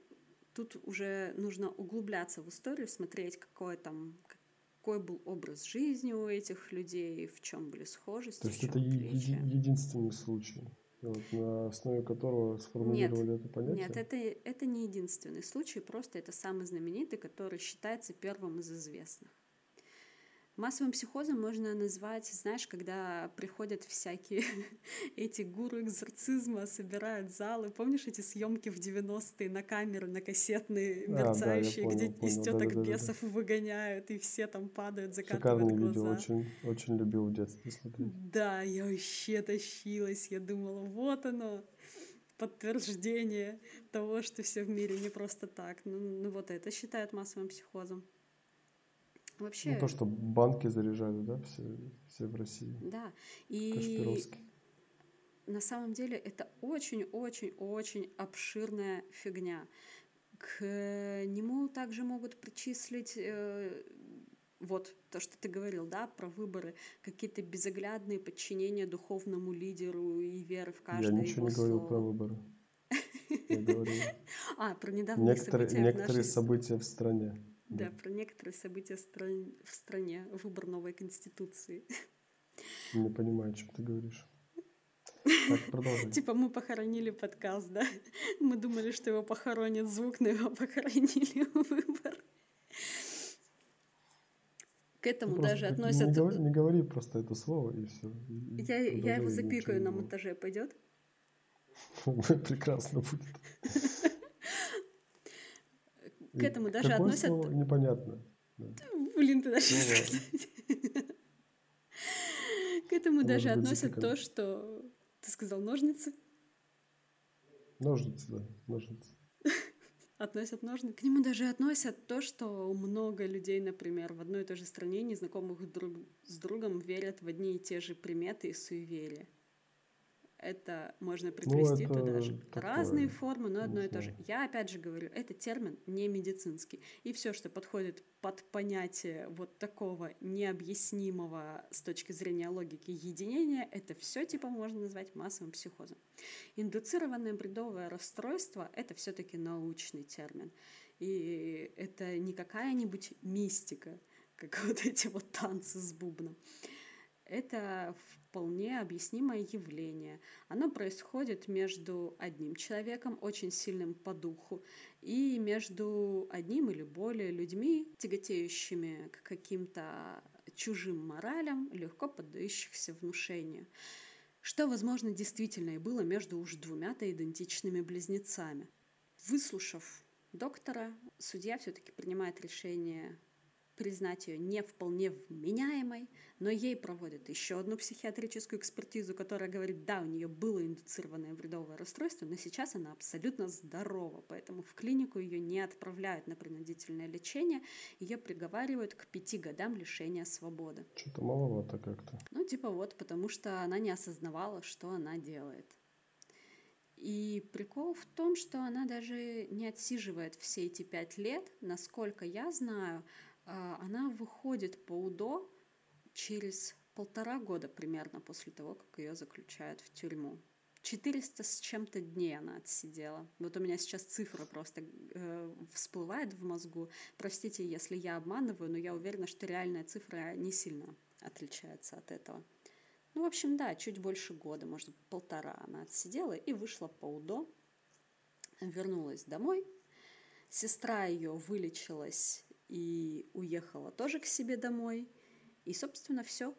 A: Тут уже нужно углубляться в историю, смотреть, какой там какой был образ жизни у этих людей, в чем были схожести.
B: То есть это
A: отличия.
B: единственный случай, вот, на основе которого сформулировали
A: нет,
B: это понятие?
A: Нет, это, это не единственный случай, просто это самый знаменитый, который считается первым из известных. Массовым психозом можно назвать, знаешь, когда приходят всякие эти гуру экзорцизма, собирают залы. Помнишь эти съемки в 90-е на камеры, на кассетные, мерцающие, а, да, понял, где понял, из теток да, да, бесов да, выгоняют, и все там падают, закатывают
B: Шикарное
A: глаза.
B: видео, очень, очень любил в детстве смотреть.
A: Да, я вообще тащилась, я думала, вот оно, подтверждение того, что все в мире не просто так. Ну, ну вот это считают массовым психозом. Вообще...
B: Ну, то, что банки заряжают, да, все, все в России.
A: Да, и на самом деле это очень-очень-очень обширная фигня. К нему также могут причислить э, вот то, что ты говорил, да, про выборы, какие-то безоглядные подчинения духовному лидеру и веры в каждое
B: Я ничего не говорил слово. про выборы. Я говорил.
A: А, про недавние
B: некоторые, события Некоторые события в стране.
A: Да, про некоторые события в стране, выбор новой конституции.
B: Не понимаю, о чем ты говоришь. Так, продолжим.
A: Типа мы похоронили подкаст, да? Мы думали, что его похоронит звук, но его похоронили выбор. К этому ну, даже относят...
B: Не говори, не говори просто это слово, и все.
A: Я, я его запикаю на монтаже, пойдет?
B: Прекрасно будет.
A: К этому даже Какое относят...
B: Слово? Непонятно.
A: Блин, ты даже ну. К этому даже относят то, что... Ты сказал ножницы?
B: Ножницы, да, ножницы.
A: Относят ножницы. К нему даже относят то, что много людей, например, в одной и той же стране, незнакомых друг с другом, верят в одни и те же приметы и суеверия это можно приплести ну, туда же. Такое, Разные формы, но одно и то же. Я опять же говорю, это термин не медицинский. И все, что подходит под понятие вот такого необъяснимого с точки зрения логики единения, это все типа можно назвать массовым психозом. Индуцированное бредовое расстройство — это все-таки научный термин. И это не какая-нибудь мистика, как вот эти вот танцы с бубном. Это вполне объяснимое явление. Оно происходит между одним человеком, очень сильным по духу, и между одним или более людьми, тяготеющими к каким-то чужим моралям, легко поддающихся внушению. Что, возможно, действительно и было между уж двумя-то идентичными близнецами. Выслушав доктора, судья все-таки принимает решение признать ее не вполне вменяемой, но ей проводят еще одну психиатрическую экспертизу, которая говорит, да, у нее было индуцированное вредовое расстройство, но сейчас она абсолютно здорова, поэтому в клинику ее не отправляют на принудительное лечение, ее приговаривают к пяти годам лишения свободы.
B: Что-то маловато как-то.
A: Ну, типа вот, потому что она не осознавала, что она делает. И прикол в том, что она даже не отсиживает все эти пять лет. Насколько я знаю, она выходит по УДО через полтора года примерно после того, как ее заключают в тюрьму. 400 с чем-то дней она отсидела. Вот у меня сейчас цифра просто э, всплывает в мозгу. Простите, если я обманываю, но я уверена, что реальная цифра не сильно отличается от этого. Ну, в общем, да, чуть больше года, может, полтора она отсидела и вышла по УДО, вернулась домой. Сестра ее вылечилась и уехала тоже к себе домой. И, собственно, все.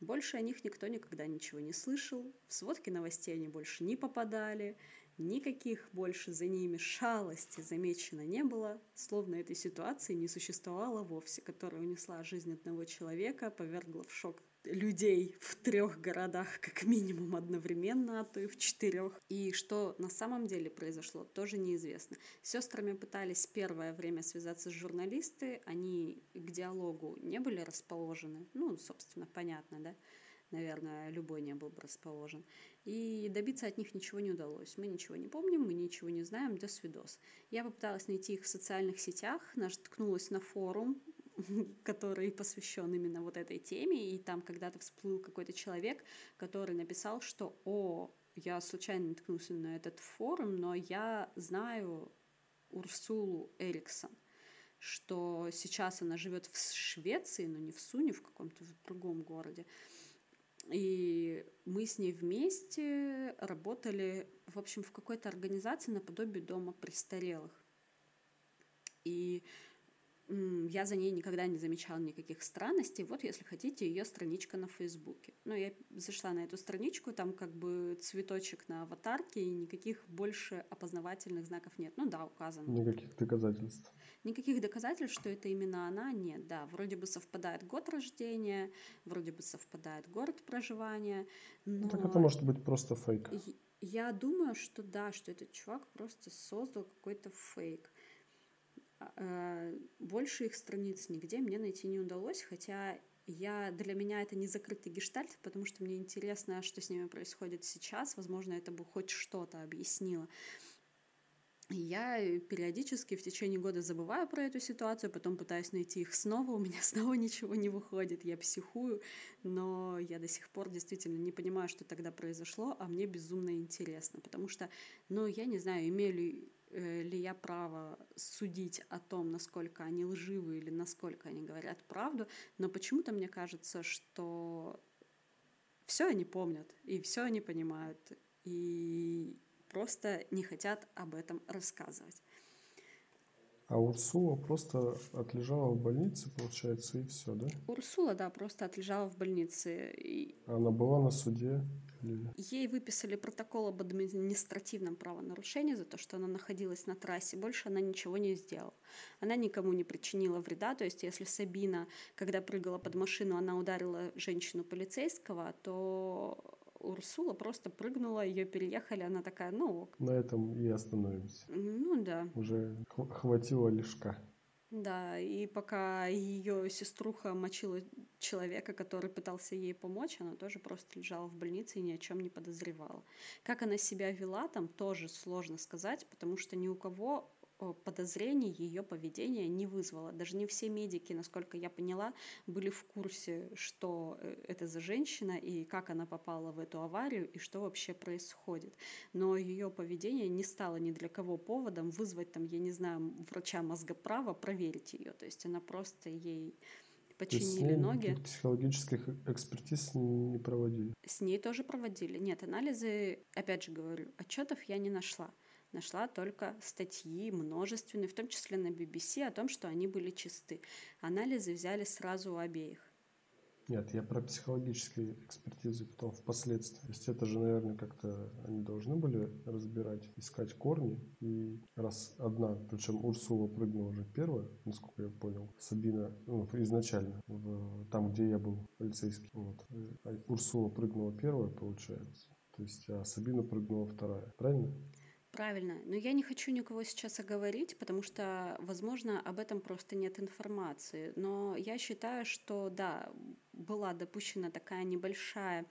A: Больше о них никто никогда ничего не слышал. В сводки новостей они больше не попадали. Никаких больше за ними шалостей замечено не было, словно этой ситуации не существовало вовсе, которая унесла жизнь одного человека, повергла в шок людей в трех городах как минимум одновременно, а то и в четырех. И что на самом деле произошло, тоже неизвестно. С сестрами пытались первое время связаться с журналисты, они к диалогу не были расположены. Ну, собственно, понятно, да? Наверное, любой не был бы расположен. И добиться от них ничего не удалось. Мы ничего не помним, мы ничего не знаем, до свидос. Я попыталась найти их в социальных сетях, наткнулась на форум, который посвящен именно вот этой теме, и там когда-то всплыл какой-то человек, который написал, что «О, я случайно наткнулся на этот форум, но я знаю Урсулу Эриксон, что сейчас она живет в Швеции, но не в Суне, в каком-то другом городе. И мы с ней вместе работали, в общем, в какой-то организации наподобие дома престарелых. И я за ней никогда не замечала никаких странностей. Вот, если хотите, ее страничка на Фейсбуке. Ну, я зашла на эту страничку, там как бы цветочек на аватарке, и никаких больше опознавательных знаков нет. Ну да, указано.
B: Никаких доказательств.
A: Никаких доказательств, что это именно она, нет. Да, вроде бы совпадает год рождения, вроде бы совпадает город проживания. Но...
B: Так это может быть просто фейк.
A: Я думаю, что да, что этот чувак просто создал какой-то фейк. Э, больше их страниц нигде мне найти не удалось, хотя я, для меня это не закрытый гештальт, потому что мне интересно, что с ними происходит сейчас. Возможно, это бы хоть что-то объяснило. Я периодически в течение года забываю про эту ситуацию, потом пытаюсь найти их снова, у меня снова ничего не выходит, я психую, но я до сих пор действительно не понимаю, что тогда произошло, а мне безумно интересно, потому что, ну, я не знаю, имею ли Э, ли я право судить о том, насколько они лживы или насколько они говорят правду, но почему-то мне кажется, что все они помнят и все они понимают и просто не хотят об этом рассказывать.
B: А Урсула просто отлежала в больнице, получается, и все, да?
A: Урсула, да, просто отлежала в больнице. И...
B: Она была на суде? Или...
A: Ей выписали протокол об административном правонарушении за то, что она находилась на трассе. Больше она ничего не сделала. Она никому не причинила вреда. То есть, если Сабина, когда прыгала под машину, она ударила женщину полицейского, то Урсула просто прыгнула, ее переехали, она такая, ну ок.
B: На этом и остановимся.
A: Ну да.
B: Уже хватило лишка.
A: Да, и пока ее сеструха мочила человека, который пытался ей помочь, она тоже просто лежала в больнице и ни о чем не подозревала. Как она себя вела, там тоже сложно сказать, потому что ни у кого подозрений ее поведение не вызвало. Даже не все медики, насколько я поняла, были в курсе, что э, это за женщина и как она попала в эту аварию и что вообще происходит. Но ее поведение не стало ни для кого поводом вызвать там, я не знаю, врача мозгоправа проверить ее. То есть она просто ей починили ноги.
B: Психологических экспертиз не проводили.
A: С ней тоже проводили. Нет, анализы, опять же говорю, отчетов я не нашла нашла только статьи множественные, в том числе на BBC, о том, что они были чисты. Анализы взяли сразу у обеих.
B: Нет, я про психологические экспертизы потом впоследствии. То есть это же, наверное, как-то они должны были разбирать, искать корни. И раз одна, причем Урсула прыгнула уже первая, насколько я понял, Сабина ну, изначально, в, там, где я был полицейский. Вот. А Урсула прыгнула первая, получается. То есть, а Сабина прыгнула вторая. Правильно?
A: Правильно. Но я не хочу никого сейчас оговорить, потому что, возможно, об этом просто нет информации. Но я считаю, что да, была допущена такая небольшая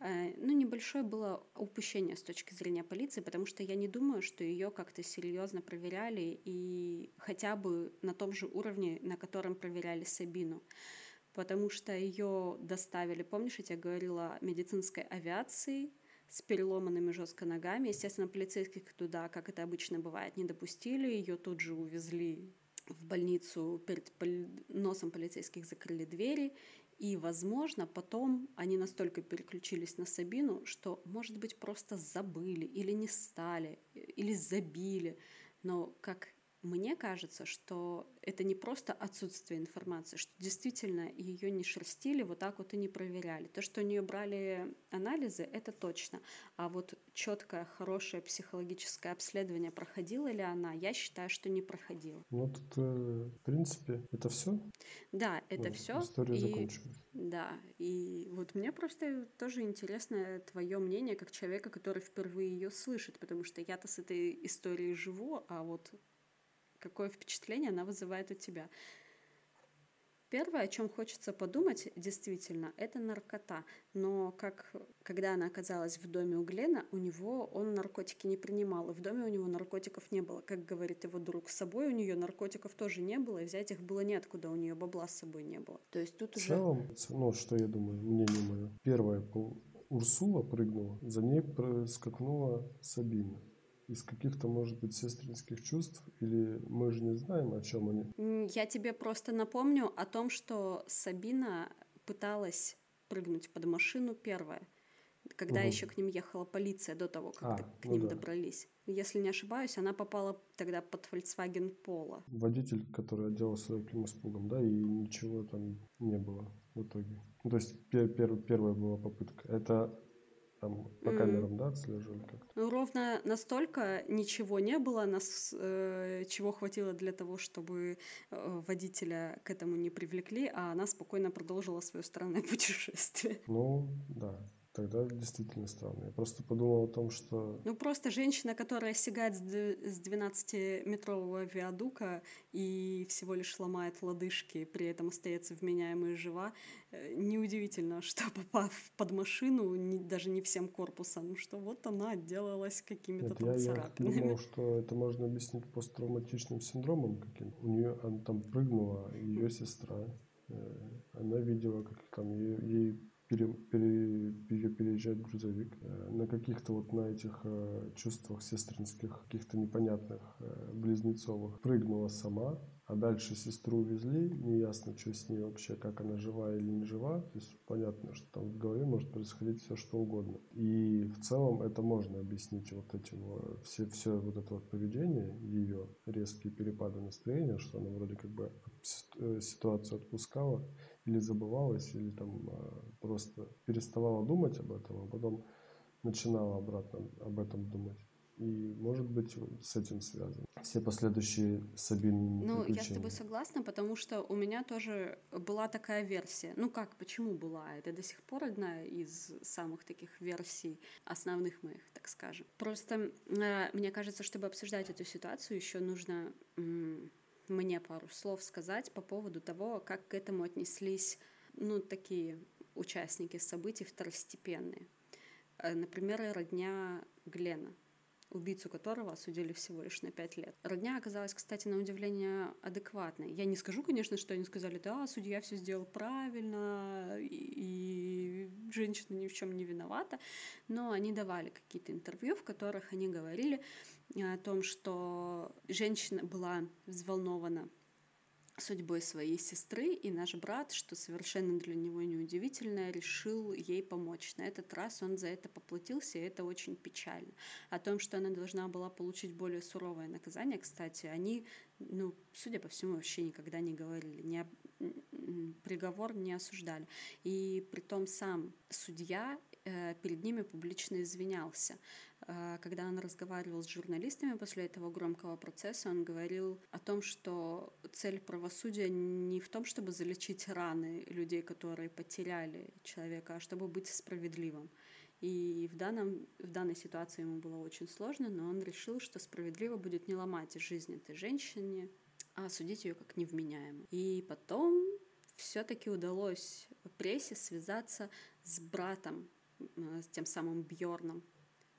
A: э, ну, небольшое было упущение с точки зрения полиции, потому что я не думаю, что ее как-то серьезно проверяли и хотя бы на том же уровне, на котором проверяли Сабину. Потому что ее доставили, помнишь, я тебе говорила медицинской авиации, с переломанными жестко ногами. Естественно, полицейских туда, как это обычно бывает, не допустили. Ее тут же увезли в больницу, перед носом полицейских закрыли двери. И, возможно, потом они настолько переключились на Сабину, что, может быть, просто забыли или не стали, или забили. Но как мне кажется, что это не просто отсутствие информации, что действительно ее не шерстили, вот так вот и не проверяли. То, что у нее брали анализы, это точно. А вот четкое, хорошее психологическое обследование, проходила ли она, я считаю, что не проходила.
B: Вот, э, в принципе, это все?
A: Да, это ну, все.
B: История и... закончилась.
A: Да, и вот мне просто тоже интересно твое мнение как человека, который впервые ее слышит, потому что я-то с этой историей живу, а вот какое впечатление она вызывает у тебя. Первое, о чем хочется подумать, действительно, это наркота. Но как, когда она оказалась в доме у Глена, у него он наркотики не принимал, и в доме у него наркотиков не было. Как говорит его друг, с собой у нее наркотиков тоже не было, и взять их было неоткуда, у нее бабла с собой не было. То есть тут
B: в уже... целом, ну, что я думаю, мнение мое. Первое, Урсула прыгнула, за ней скакнула Сабина. Из каких-то, может быть, сестринских чувств, или мы же не знаем, о чем они?
A: Я тебе просто напомню о том, что Сабина пыталась прыгнуть под машину первая, когда угу. еще к ним ехала полиция до того, как а, к ну ним да. добрались. Если не ошибаюсь, она попала тогда под Volkswagen Polo.
B: Водитель, который отделался легким испугом, да, и ничего там не было в итоге. Ну, то есть пер, пер, первая была попытка. Это там по камерам, mm. да, отслеживали как-то?
A: Ну, ровно настолько ничего не было, нас, э, чего хватило для того, чтобы э, водителя к этому не привлекли, а она спокойно продолжила свое странное путешествие.
B: Ну, да. Тогда действительно странно. Я просто подумал о том, что...
A: Ну, просто женщина, которая сигает с 12-метрового виадука и всего лишь ломает лодыжки, при этом остается вменяемая жива, э, неудивительно, что попав под машину, не, даже не всем корпусом, что вот она отделалась какими-то
B: там я, царапинами. Я думал, что это можно объяснить посттравматичным синдромом каким У нее она там прыгнула, ее сестра, э, она видела, как там ей, ей пере, пере, пере, переезжает грузовик. Э, на каких-то вот на этих э, чувствах сестринских, каких-то непонятных, э, близнецовых прыгнула сама, а дальше сестру увезли, неясно, что с ней вообще, как она жива или не жива. То есть понятно, что там в голове может происходить все что угодно. И в целом это можно объяснить вот этим, все, все вот это вот поведение, ее резкие перепады настроения, что она вроде как бы ситуацию отпускала, или забывалась, или там а, просто переставала думать об этом, а потом начинала обратно об этом думать. И, может быть, с этим связано. Все последующие Сабин
A: Ну, я с тобой согласна, потому что у меня тоже была такая версия. Ну как, почему была? Это до сих пор одна из самых таких версий, основных моих, так скажем. Просто э, мне кажется, чтобы обсуждать эту ситуацию, еще нужно мне пару слов сказать по поводу того, как к этому отнеслись, ну, такие участники событий второстепенные. Э, например, родня Глена, убийцу которого осудили всего лишь на пять лет. Родня оказалась, кстати, на удивление адекватной. Я не скажу, конечно, что они сказали, да, судья все сделал правильно, и, и женщина ни в чем не виновата, но они давали какие-то интервью, в которых они говорили, о том, что женщина была взволнована судьбой своей сестры, и наш брат, что совершенно для него неудивительно, решил ей помочь. На этот раз он за это поплатился, и это очень печально. О том, что она должна была получить более суровое наказание, кстати, они, ну, судя по всему, вообще никогда не говорили, не, приговор не осуждали. И при том сам судья э, перед ними публично извинялся. А, когда он разговаривал с журналистами после этого громкого процесса, он говорил о том, что цель правосудия не в том, чтобы залечить раны людей, которые потеряли человека, а чтобы быть справедливым. И в, данном, в данной ситуации ему было очень сложно, но он решил, что справедливо будет не ломать жизнь этой женщине, а осудить ее как невменяемую. И потом все-таки удалось прессе связаться с братом, с тем самым Бьорном,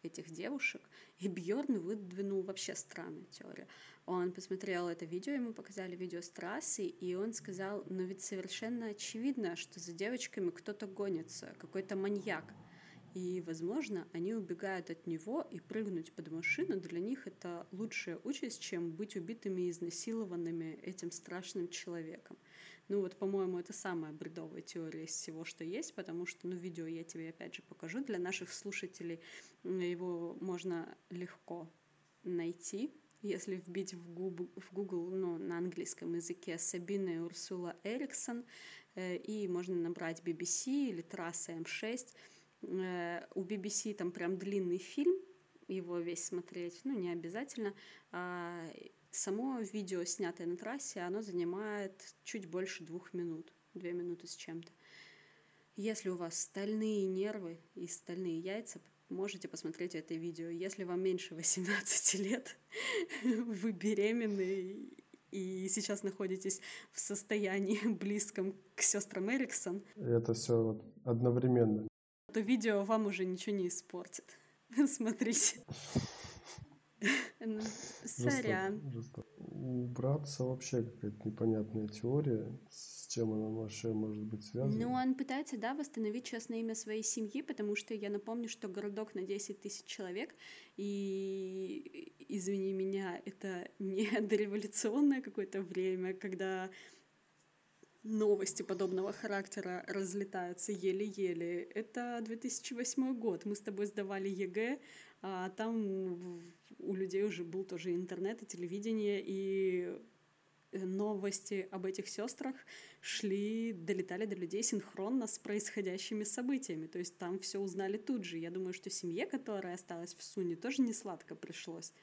A: этих девушек, и Бьорн выдвинул вообще странную теорию. Он посмотрел это видео, ему показали видео с трассы, и он сказал, ну ведь совершенно очевидно, что за девочками кто-то гонится, какой-то маньяк. И, возможно, они убегают от него, и прыгнуть под машину для них это лучшая участь, чем быть убитыми и изнасилованными этим страшным человеком. Ну вот, по-моему, это самая бредовая теория из всего, что есть, потому что, ну, видео я тебе опять же покажу. Для наших слушателей его можно легко найти, если вбить в Google, в Google ну, на английском языке Сабина и Урсула Эриксон, э, и можно набрать BBC или трасса М6. Э, у BBC там прям длинный фильм, его весь смотреть, ну, не обязательно. А, Само видео, снятое на трассе, оно занимает чуть больше двух минут, две минуты с чем-то. Если у вас стальные нервы и стальные яйца, можете посмотреть это видео. Если вам меньше 18 лет, вы беременны и сейчас находитесь в состоянии близком к сестрам Эриксон.
B: Это все вот одновременно.
A: То видео вам уже ничего не испортит. Смотрите. Сорян.
B: у Братца вообще какая-то непонятная теория, с чем она вообще может быть связана.
A: Ну, он пытается, да, восстановить честное имя своей семьи, потому что я напомню, что городок на 10 тысяч человек, и, извини меня, это не дореволюционное какое-то время, когда новости подобного характера разлетаются еле-еле. Это 2008 год. Мы с тобой сдавали ЕГЭ, а там у людей уже был тоже интернет и телевидение, и новости об этих сестрах шли, долетали до людей синхронно с происходящими событиями. То есть там все узнали тут же. Я думаю, что семье, которая осталась в Суне, тоже не сладко пришлось.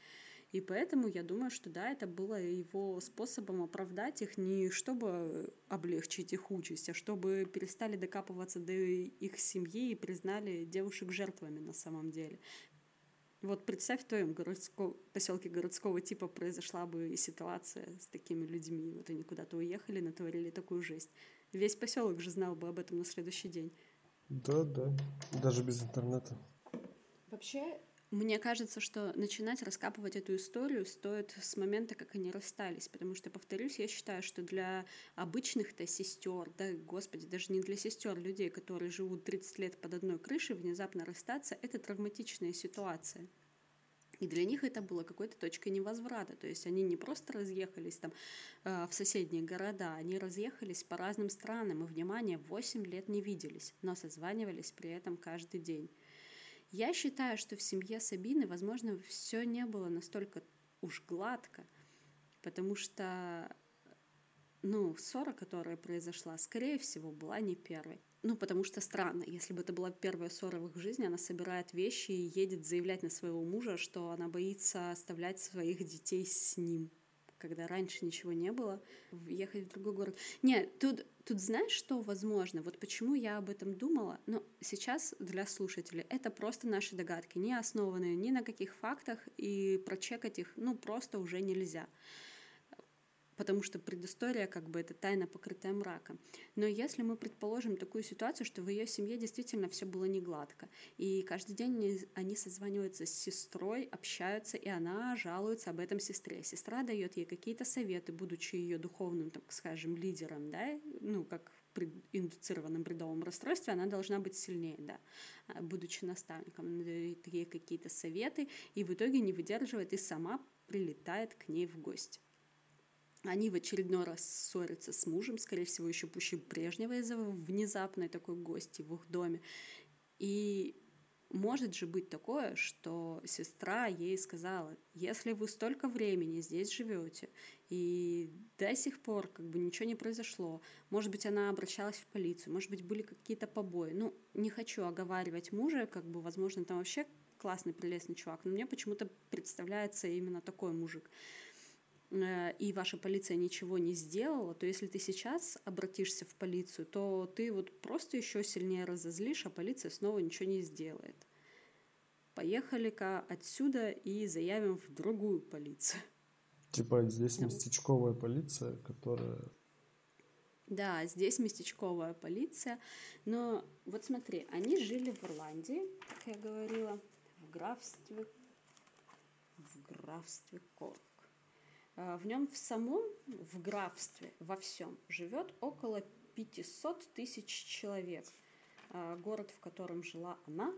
A: И поэтому я думаю, что да, это было его способом оправдать их не чтобы облегчить их участь, а чтобы перестали докапываться до их семьи и признали девушек жертвами на самом деле. Вот представь, в твоем городском, поселке городского типа произошла бы ситуация с такими людьми. Вот они куда-то уехали, натворили такую жесть. Весь поселок же знал бы об этом на следующий день.
B: Да, да. Даже без интернета.
A: Вообще, мне кажется, что начинать раскапывать эту историю стоит с момента, как они расстались, потому что, повторюсь, я считаю, что для обычных-то сестер, да, господи, даже не для сестер, людей, которые живут 30 лет под одной крышей, внезапно расстаться, это травматичная ситуация. И для них это было какой-то точкой невозврата. То есть они не просто разъехались там э, в соседние города, они разъехались по разным странам и, внимание, 8 лет не виделись, но созванивались при этом каждый день. Я считаю, что в семье Сабины, возможно, все не было настолько уж гладко, потому что ну, ссора, которая произошла, скорее всего, была не первой. Ну, потому что странно, если бы это была первая ссора в их жизни, она собирает вещи и едет заявлять на своего мужа, что она боится оставлять своих детей с ним когда раньше ничего не было, ехать в другой город. Нет, тут, тут знаешь, что возможно? Вот почему я об этом думала? Но сейчас для слушателей это просто наши догадки, не основанные ни на каких фактах, и прочекать их, ну, просто уже нельзя потому что предыстория как бы это тайна, покрытая мраком. Но если мы предположим такую ситуацию, что в ее семье действительно все было не гладко, и каждый день они созваниваются с сестрой, общаются, и она жалуется об этом сестре. Сестра дает ей какие-то советы, будучи ее духовным, так скажем, лидером, да, ну, как при индуцированном бредовом расстройстве, она должна быть сильнее, да, а, будучи наставником. Она дает ей какие-то советы, и в итоге не выдерживает и сама прилетает к ней в гости. Они в очередной раз ссорятся с мужем, скорее всего, еще пуще прежнего из-за внезапной такой гости в их доме. И может же быть такое, что сестра ей сказала, если вы столько времени здесь живете, и до сих пор как бы ничего не произошло, может быть, она обращалась в полицию, может быть, были какие-то побои. Ну, не хочу оговаривать мужа, как бы, возможно, там вообще классный, прелестный чувак, но мне почему-то представляется именно такой мужик. Э, и ваша полиция ничего не сделала, то если ты сейчас обратишься в полицию, то ты вот просто еще сильнее разозлишь, а полиция снова ничего не сделает. Поехали-ка отсюда и заявим в другую полицию.
B: Типа здесь да. местечковая полиция, которая...
A: Да, здесь местечковая полиция. Но вот смотри, они жили в Ирландии, как я говорила, в графстве, в графстве Корк. А, в нем в самом, в графстве, во всем живет около 500 тысяч человек. А, город, в котором жила она,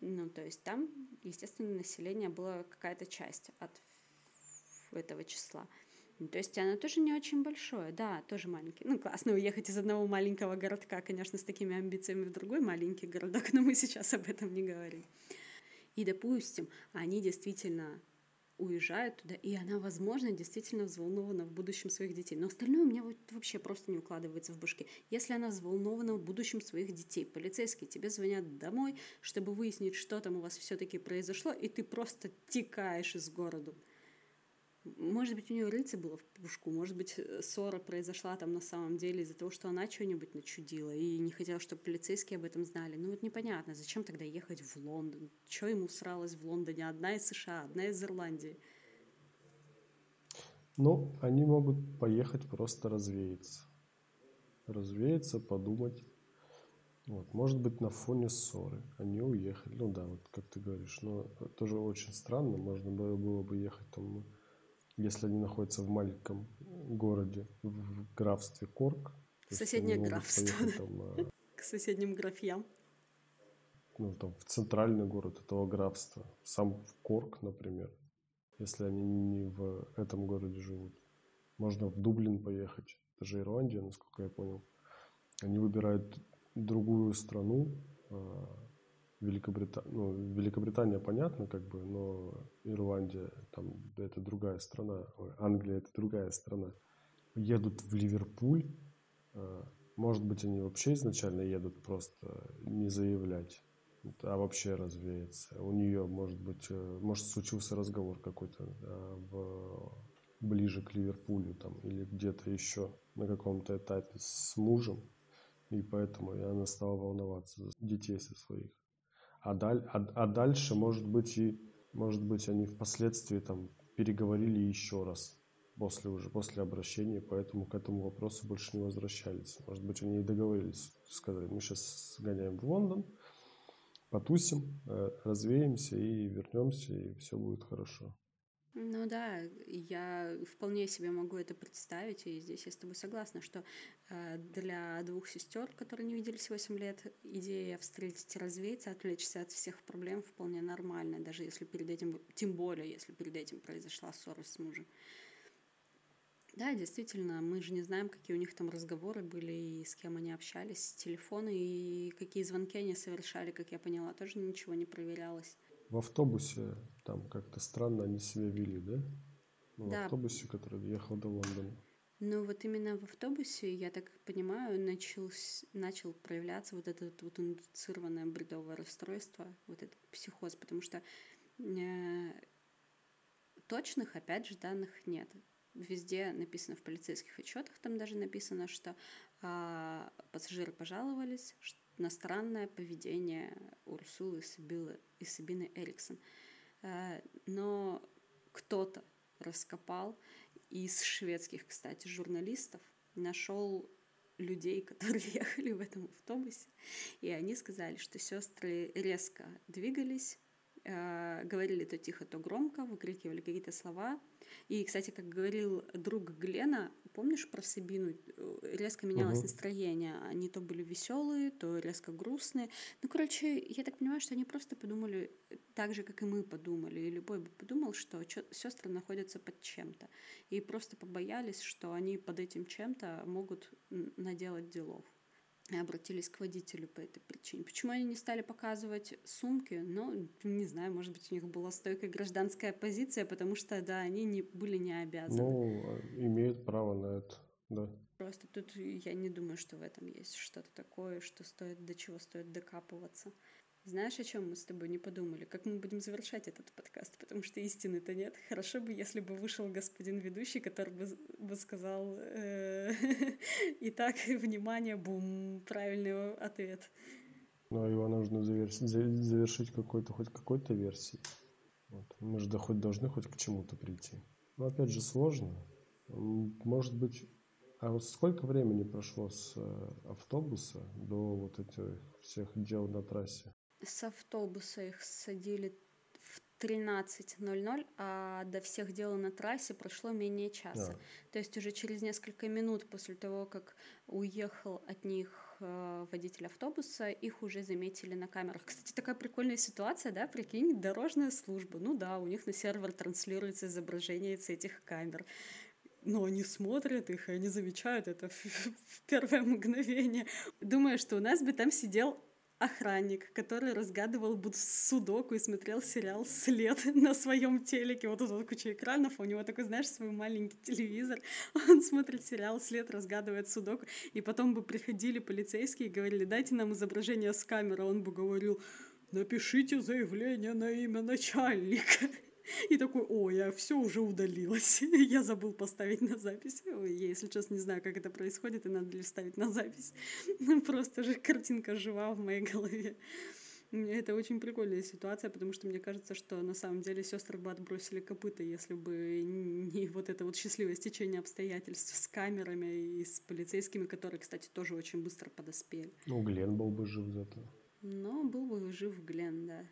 A: ну, то есть там, естественно, население было какая-то часть от этого числа. Ну, то есть оно тоже не очень большое, да, тоже маленький. Ну, классно уехать из одного маленького городка, конечно, с такими амбициями в другой маленький городок, но мы сейчас об этом не говорим. И, допустим, они действительно уезжает туда, и она, возможно, действительно взволнована в будущем своих детей. Но остальное у меня вот вообще просто не укладывается в башке. Если она взволнована в будущем своих детей, полицейские тебе звонят домой, чтобы выяснить, что там у вас все-таки произошло, и ты просто текаешь из города. Может быть, у нее рыльце было в пушку, может быть, э, ссора произошла там на самом деле из-за того, что она что-нибудь начудила и не хотела, чтобы полицейские об этом знали. Ну вот непонятно, зачем тогда ехать в Лондон? Что ему сралось в Лондоне? Одна из США, одна из Ирландии.
B: Ну, они могут поехать просто развеяться. Развеяться, подумать. Вот, может быть, на фоне ссоры. Они уехали. Ну да, вот как ты говоришь. Но тоже очень странно. Можно было бы ехать там если они находятся в маленьком городе, в графстве Корк.
A: Соседнее графство. Там, К соседним графьям.
B: Ну, там, в центральный город этого графства. Сам в Корк, например. Если они не в этом городе живут. Можно в Дублин поехать. Это же Ирландия, насколько я понял. Они выбирают другую страну, а, Великобритания, ну, Великобритания понятно, как бы, но Ирландия, там, это другая страна, Англия это другая страна. Едут в Ливерпуль, а, может быть, они вообще изначально едут просто не заявлять, а вообще развеяться. У нее, может быть, э, может случился разговор какой-то а, в, ближе к Ливерпулю там, или где-то еще на каком-то этапе с мужем, и поэтому она стала волноваться за детей со своих. А, даль, а, а дальше, может быть, и может быть, они впоследствии там переговорили еще раз после уже после обращения, поэтому к этому вопросу больше не возвращались. Может быть, они и договорились, сказали, мы сейчас сгоняем в Лондон, потусим, э, развеемся и вернемся, и все будет хорошо.
A: Ну да, я вполне себе могу это представить, и здесь я с тобой согласна, что э, для двух сестер, которые не виделись 8 лет, идея встретить развеяться, отвлечься от всех проблем вполне нормальная, даже если перед этим, тем более, если перед этим произошла ссора с мужем. Да, действительно, мы же не знаем, какие у них там разговоры были и с кем они общались, телефоны и какие звонки они совершали, как я поняла, тоже ничего не проверялось
B: в автобусе там как-то странно они себя вели, да? Ну, да. В автобусе, который ехал до Лондона.
A: Ну вот именно в автобусе, я так понимаю, начал, начал проявляться вот это вот индуцированное бредовое расстройство, вот этот психоз, потому что э, точных, опять же, данных нет. Везде написано в полицейских отчетах, там даже написано, что э, пассажиры пожаловались, что на странное поведение Урсулы Сибилы и Сабины Эриксон. Э, но кто-то раскопал из шведских, кстати, журналистов нашел людей, которые ехали в этом автобусе, и они сказали, что сестры резко двигались, говорили то тихо, то громко, выкрикивали какие-то слова. И, кстати, как говорил друг Глена, помнишь про Сабину? Резко менялось угу. настроение. Они то были веселые, то резко грустные. Ну, короче, я так понимаю, что они просто подумали так же, как и мы подумали. И любой бы подумал, что сестры находятся под чем-то. И просто побоялись, что они под этим чем-то могут наделать делов и обратились к водителю по этой причине. Почему они не стали показывать сумки? Ну, не знаю, может быть, у них была стойкая гражданская позиция, потому что, да, они не, были не обязаны.
B: Ну, имеют право на это, да.
A: Просто тут я не думаю, что в этом есть что-то такое, что стоит, до чего стоит докапываться. Знаешь, о чем мы с тобой не подумали? Как мы будем завершать этот подкаст? Потому что истины-то нет. Хорошо бы, если бы вышел господин ведущий, который бы, бы сказал э, «Итак, внимание, бум, правильный ответ».
B: Ну, а его нужно завершить, завершить какой-то, хоть какой-то версией. Вот. Мы же хоть должны хоть к чему-то прийти. Но опять же сложно. Может быть, а вот сколько времени прошло с э, автобуса до вот этих всех дел на трассе?
A: С автобуса их садили в 13.00, а до всех дел на трассе прошло менее часа. Да. То есть уже через несколько минут после того, как уехал от них э, водитель автобуса, их уже заметили на камерах. Кстати, такая прикольная ситуация, да, прикинь, дорожная служба. Ну да, у них на сервер транслируется изображение этих камер но они смотрят их, и они замечают это в, в первое мгновение. Думаю, что у нас бы там сидел охранник, который разгадывал судоку и смотрел сериал «След» на своем телеке. Вот тут вот куча экранов, у него такой, знаешь, свой маленький телевизор. Он смотрит сериал «След», разгадывает судоку. И потом бы приходили полицейские и говорили, дайте нам изображение с камеры. Он бы говорил, напишите заявление на имя начальника. И такой, о, я все уже удалилось. я забыл поставить на запись. Я, если честно, не знаю, как это происходит, и надо ли ставить на запись. Ну, просто же картинка жива в моей голове. Это очень прикольная ситуация, потому что мне кажется, что на самом деле сестры бы отбросили копыта, если бы не вот это вот счастливое стечение обстоятельств с камерами и с полицейскими, которые, кстати, тоже очень быстро подоспели.
B: Ну, Глен был бы жив зато.
A: Ну, был бы жив Глен, да.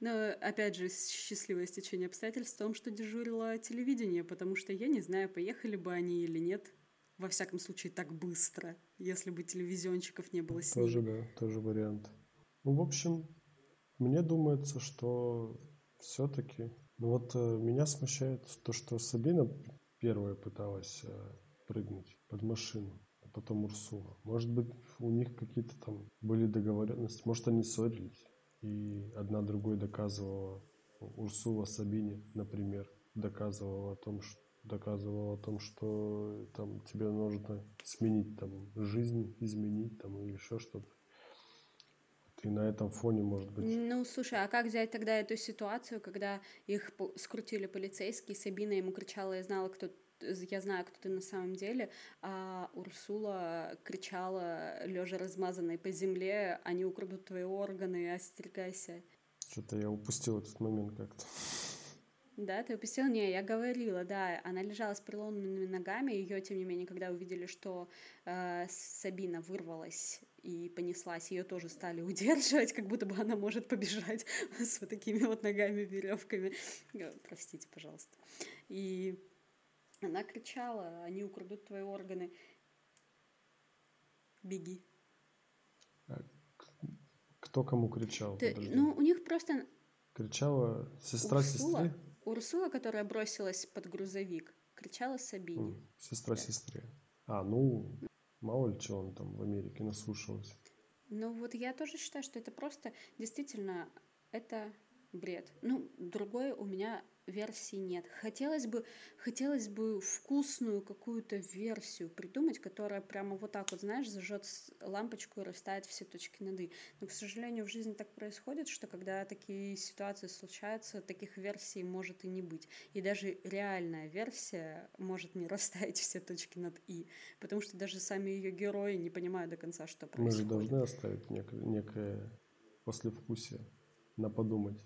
A: Но, опять же, счастливое стечение обстоятельств в том, что дежурило телевидение, потому что я не знаю, поехали бы они или нет. Во всяком случае, так быстро, если бы телевизионщиков не было с
B: Тоже, ними. да, тоже вариант. Ну, в общем, мне думается, что все-таки... Ну вот э, меня смущает то, что Сабина первая пыталась э, прыгнуть под машину, а потом Урсула. Может быть, у них какие-то там были договоренности, может, они ссорились и одна другой доказывала, Урсула Сабини, например, доказывала о том, что доказывала о том, что там тебе нужно сменить там жизнь, изменить там или еще что-то. И на этом фоне, может быть...
A: Ну, слушай, а как взять тогда эту ситуацию, когда их скрутили полицейские, Сабина ему кричала, я знала, кто я знаю, кто ты на самом деле, а Урсула кричала, лежа размазанной по земле, они украдут твои органы, остерегайся.
B: Что-то я упустил этот момент как-то.
A: Да, ты упустил? Не, я говорила, да. Она лежала с переломанными ногами. Ее, тем не менее, когда увидели, что э, Сабина вырвалась и понеслась, ее тоже стали удерживать, как будто бы она может побежать с вот такими вот ногами, веревками. Простите, пожалуйста. И она кричала, они украдут твои органы. Беги.
B: А кто кому кричал?
A: Ты, ну, у них просто...
B: Кричала сестра Урсула, сестре?
A: Урсула, которая бросилась под грузовик, кричала Сабине.
B: Сестра да. сестре. А, ну, мало ли что он там в Америке наслушался.
A: Ну вот я тоже считаю, что это просто действительно это бред. Ну, другое у меня версии нет. Хотелось бы, хотелось бы вкусную какую-то версию придумать, которая прямо вот так вот, знаешь, зажжет лампочку и расставит все точки над «и». Но, к сожалению, в жизни так происходит, что когда такие ситуации случаются, таких версий может и не быть. И даже реальная версия может не расставить все точки над «и», потому что даже сами ее герои не понимают до конца, что происходит.
B: Мы же должны оставить некое, некое послевкусие на подумать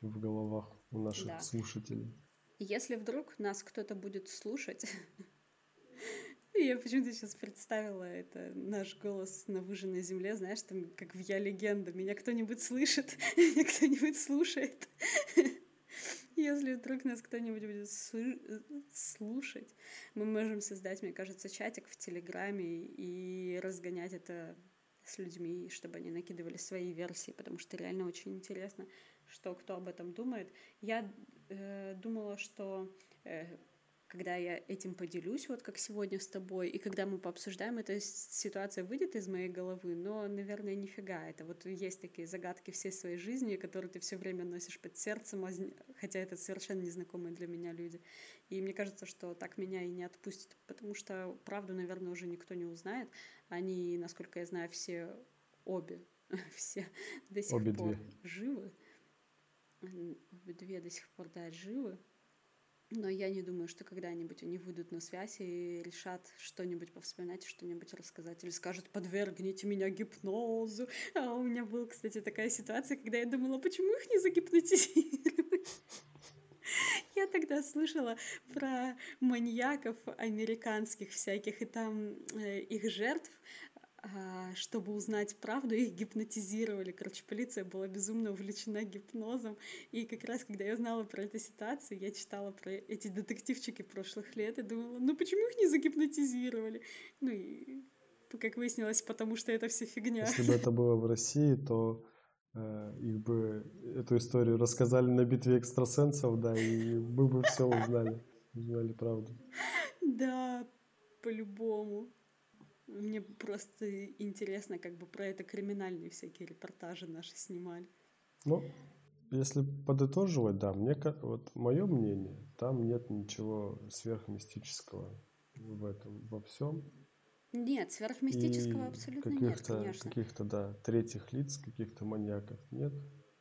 B: в головах у наших да. слушателей.
A: Если вдруг нас кто-то будет слушать, я почему-то сейчас представила это наш голос на выжженной земле, знаешь, там как в «Я легенда». Меня кто-нибудь слышит, меня кто-нибудь слушает. Если вдруг нас кто-нибудь будет слушать, мы можем создать, мне кажется, чатик в Телеграме и разгонять это с людьми, чтобы они накидывали свои версии, потому что реально очень интересно что кто об этом думает. Я э, думала, что э, когда я этим поделюсь, вот как сегодня с тобой, и когда мы пообсуждаем, эта ситуация выйдет из моей головы, но, наверное, нифига. Это вот есть такие загадки всей своей жизни, которые ты все время носишь под сердцем, хотя это совершенно незнакомые для меня люди. И мне кажется, что так меня и не отпустит, потому что правду, наверное, уже никто не узнает. Они, насколько я знаю, все обе, все до сих обе пор две. живы две до сих пор, да, живы. Но я не думаю, что когда-нибудь они выйдут на связь и решат что-нибудь повспоминать, что-нибудь рассказать. Или скажут, подвергните меня гипнозу. А у меня была, кстати, такая ситуация, когда я думала, почему их не загипнотизировать? Я тогда слышала про маньяков американских всяких, и там э, их жертв чтобы узнать правду, их гипнотизировали. Короче, полиция была безумно увлечена гипнозом. И как раз, когда я узнала про эту ситуацию, я читала про эти детективчики прошлых лет и думала, ну почему их не загипнотизировали? Ну и, как выяснилось, потому что это все фигня.
B: Если бы это было в России, то э, их бы эту историю рассказали на битве экстрасенсов, да, и мы бы все узнали, узнали правду.
A: Да, по-любому. Мне просто интересно, как бы про это криминальные всякие репортажи наши снимали.
B: Ну, если подытоживать, да, мне вот мое мнение, там нет ничего сверхмистического в этом во всем.
A: Нет, сверхмистического и абсолютно нет, конечно.
B: Каких-то, да, третьих лиц, каких-то маньяков нет.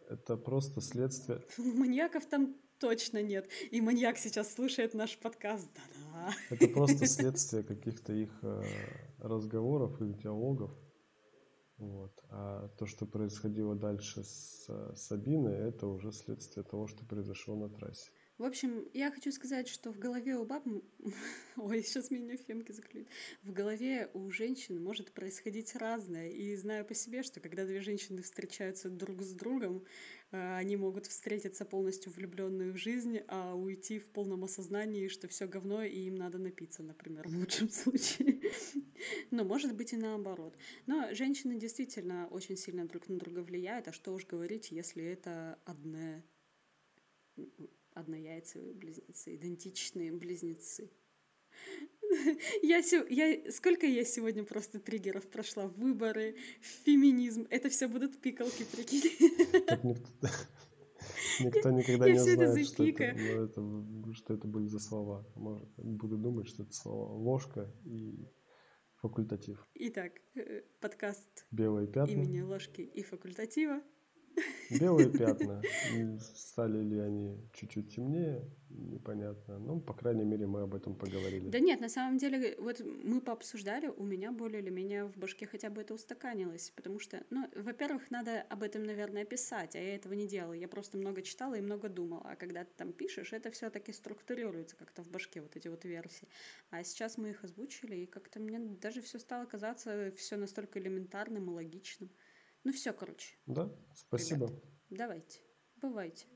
B: Это просто следствие.
A: Маньяков там точно нет. И маньяк сейчас слушает наш подкаст. Да-да.
B: Это просто следствие каких-то их э, разговоров, их диалогов. Вот. А то, что происходило дальше с Сабиной, это уже следствие того, что произошло на трассе.
A: В общем, я хочу сказать, что в голове у баб... Ой, сейчас меня фемки заклюют. В голове у женщин может происходить разное. И знаю по себе, что когда две женщины встречаются друг с другом, они могут встретиться полностью влюбленные в жизнь, а уйти в полном осознании, что все говно, и им надо напиться, например, в лучшем случае. Но может быть и наоборот. Но женщины действительно очень сильно друг на друга влияют, а что уж говорить, если это одна однояйцевые близнецы, идентичные близнецы. Я, я, сколько я сегодня просто триггеров прошла? Выборы, феминизм. Это все будут пикалки, прикинь.
B: Никто, никогда я не знает, что это, это, что это были за слова. Может, буду думать, что это слова ложка и факультатив.
A: Итак, э, подкаст
B: Белые пятна.
A: имени ложки и факультатива.
B: Белые пятна. Стали ли они чуть-чуть темнее, непонятно. Ну, по крайней мере, мы об этом поговорили.
A: Да нет, на самом деле, вот мы пообсуждали, у меня более или менее в башке хотя бы это устаканилось, потому что, ну, во-первых, надо об этом, наверное, писать, а я этого не делала. Я просто много читала и много думала. А когда ты там пишешь, это все таки структурируется как-то в башке, вот эти вот версии. А сейчас мы их озвучили, и как-то мне даже все стало казаться все настолько элементарным и логичным. Ну все, короче.
B: Да, спасибо.
A: Ребят, давайте, бывайте.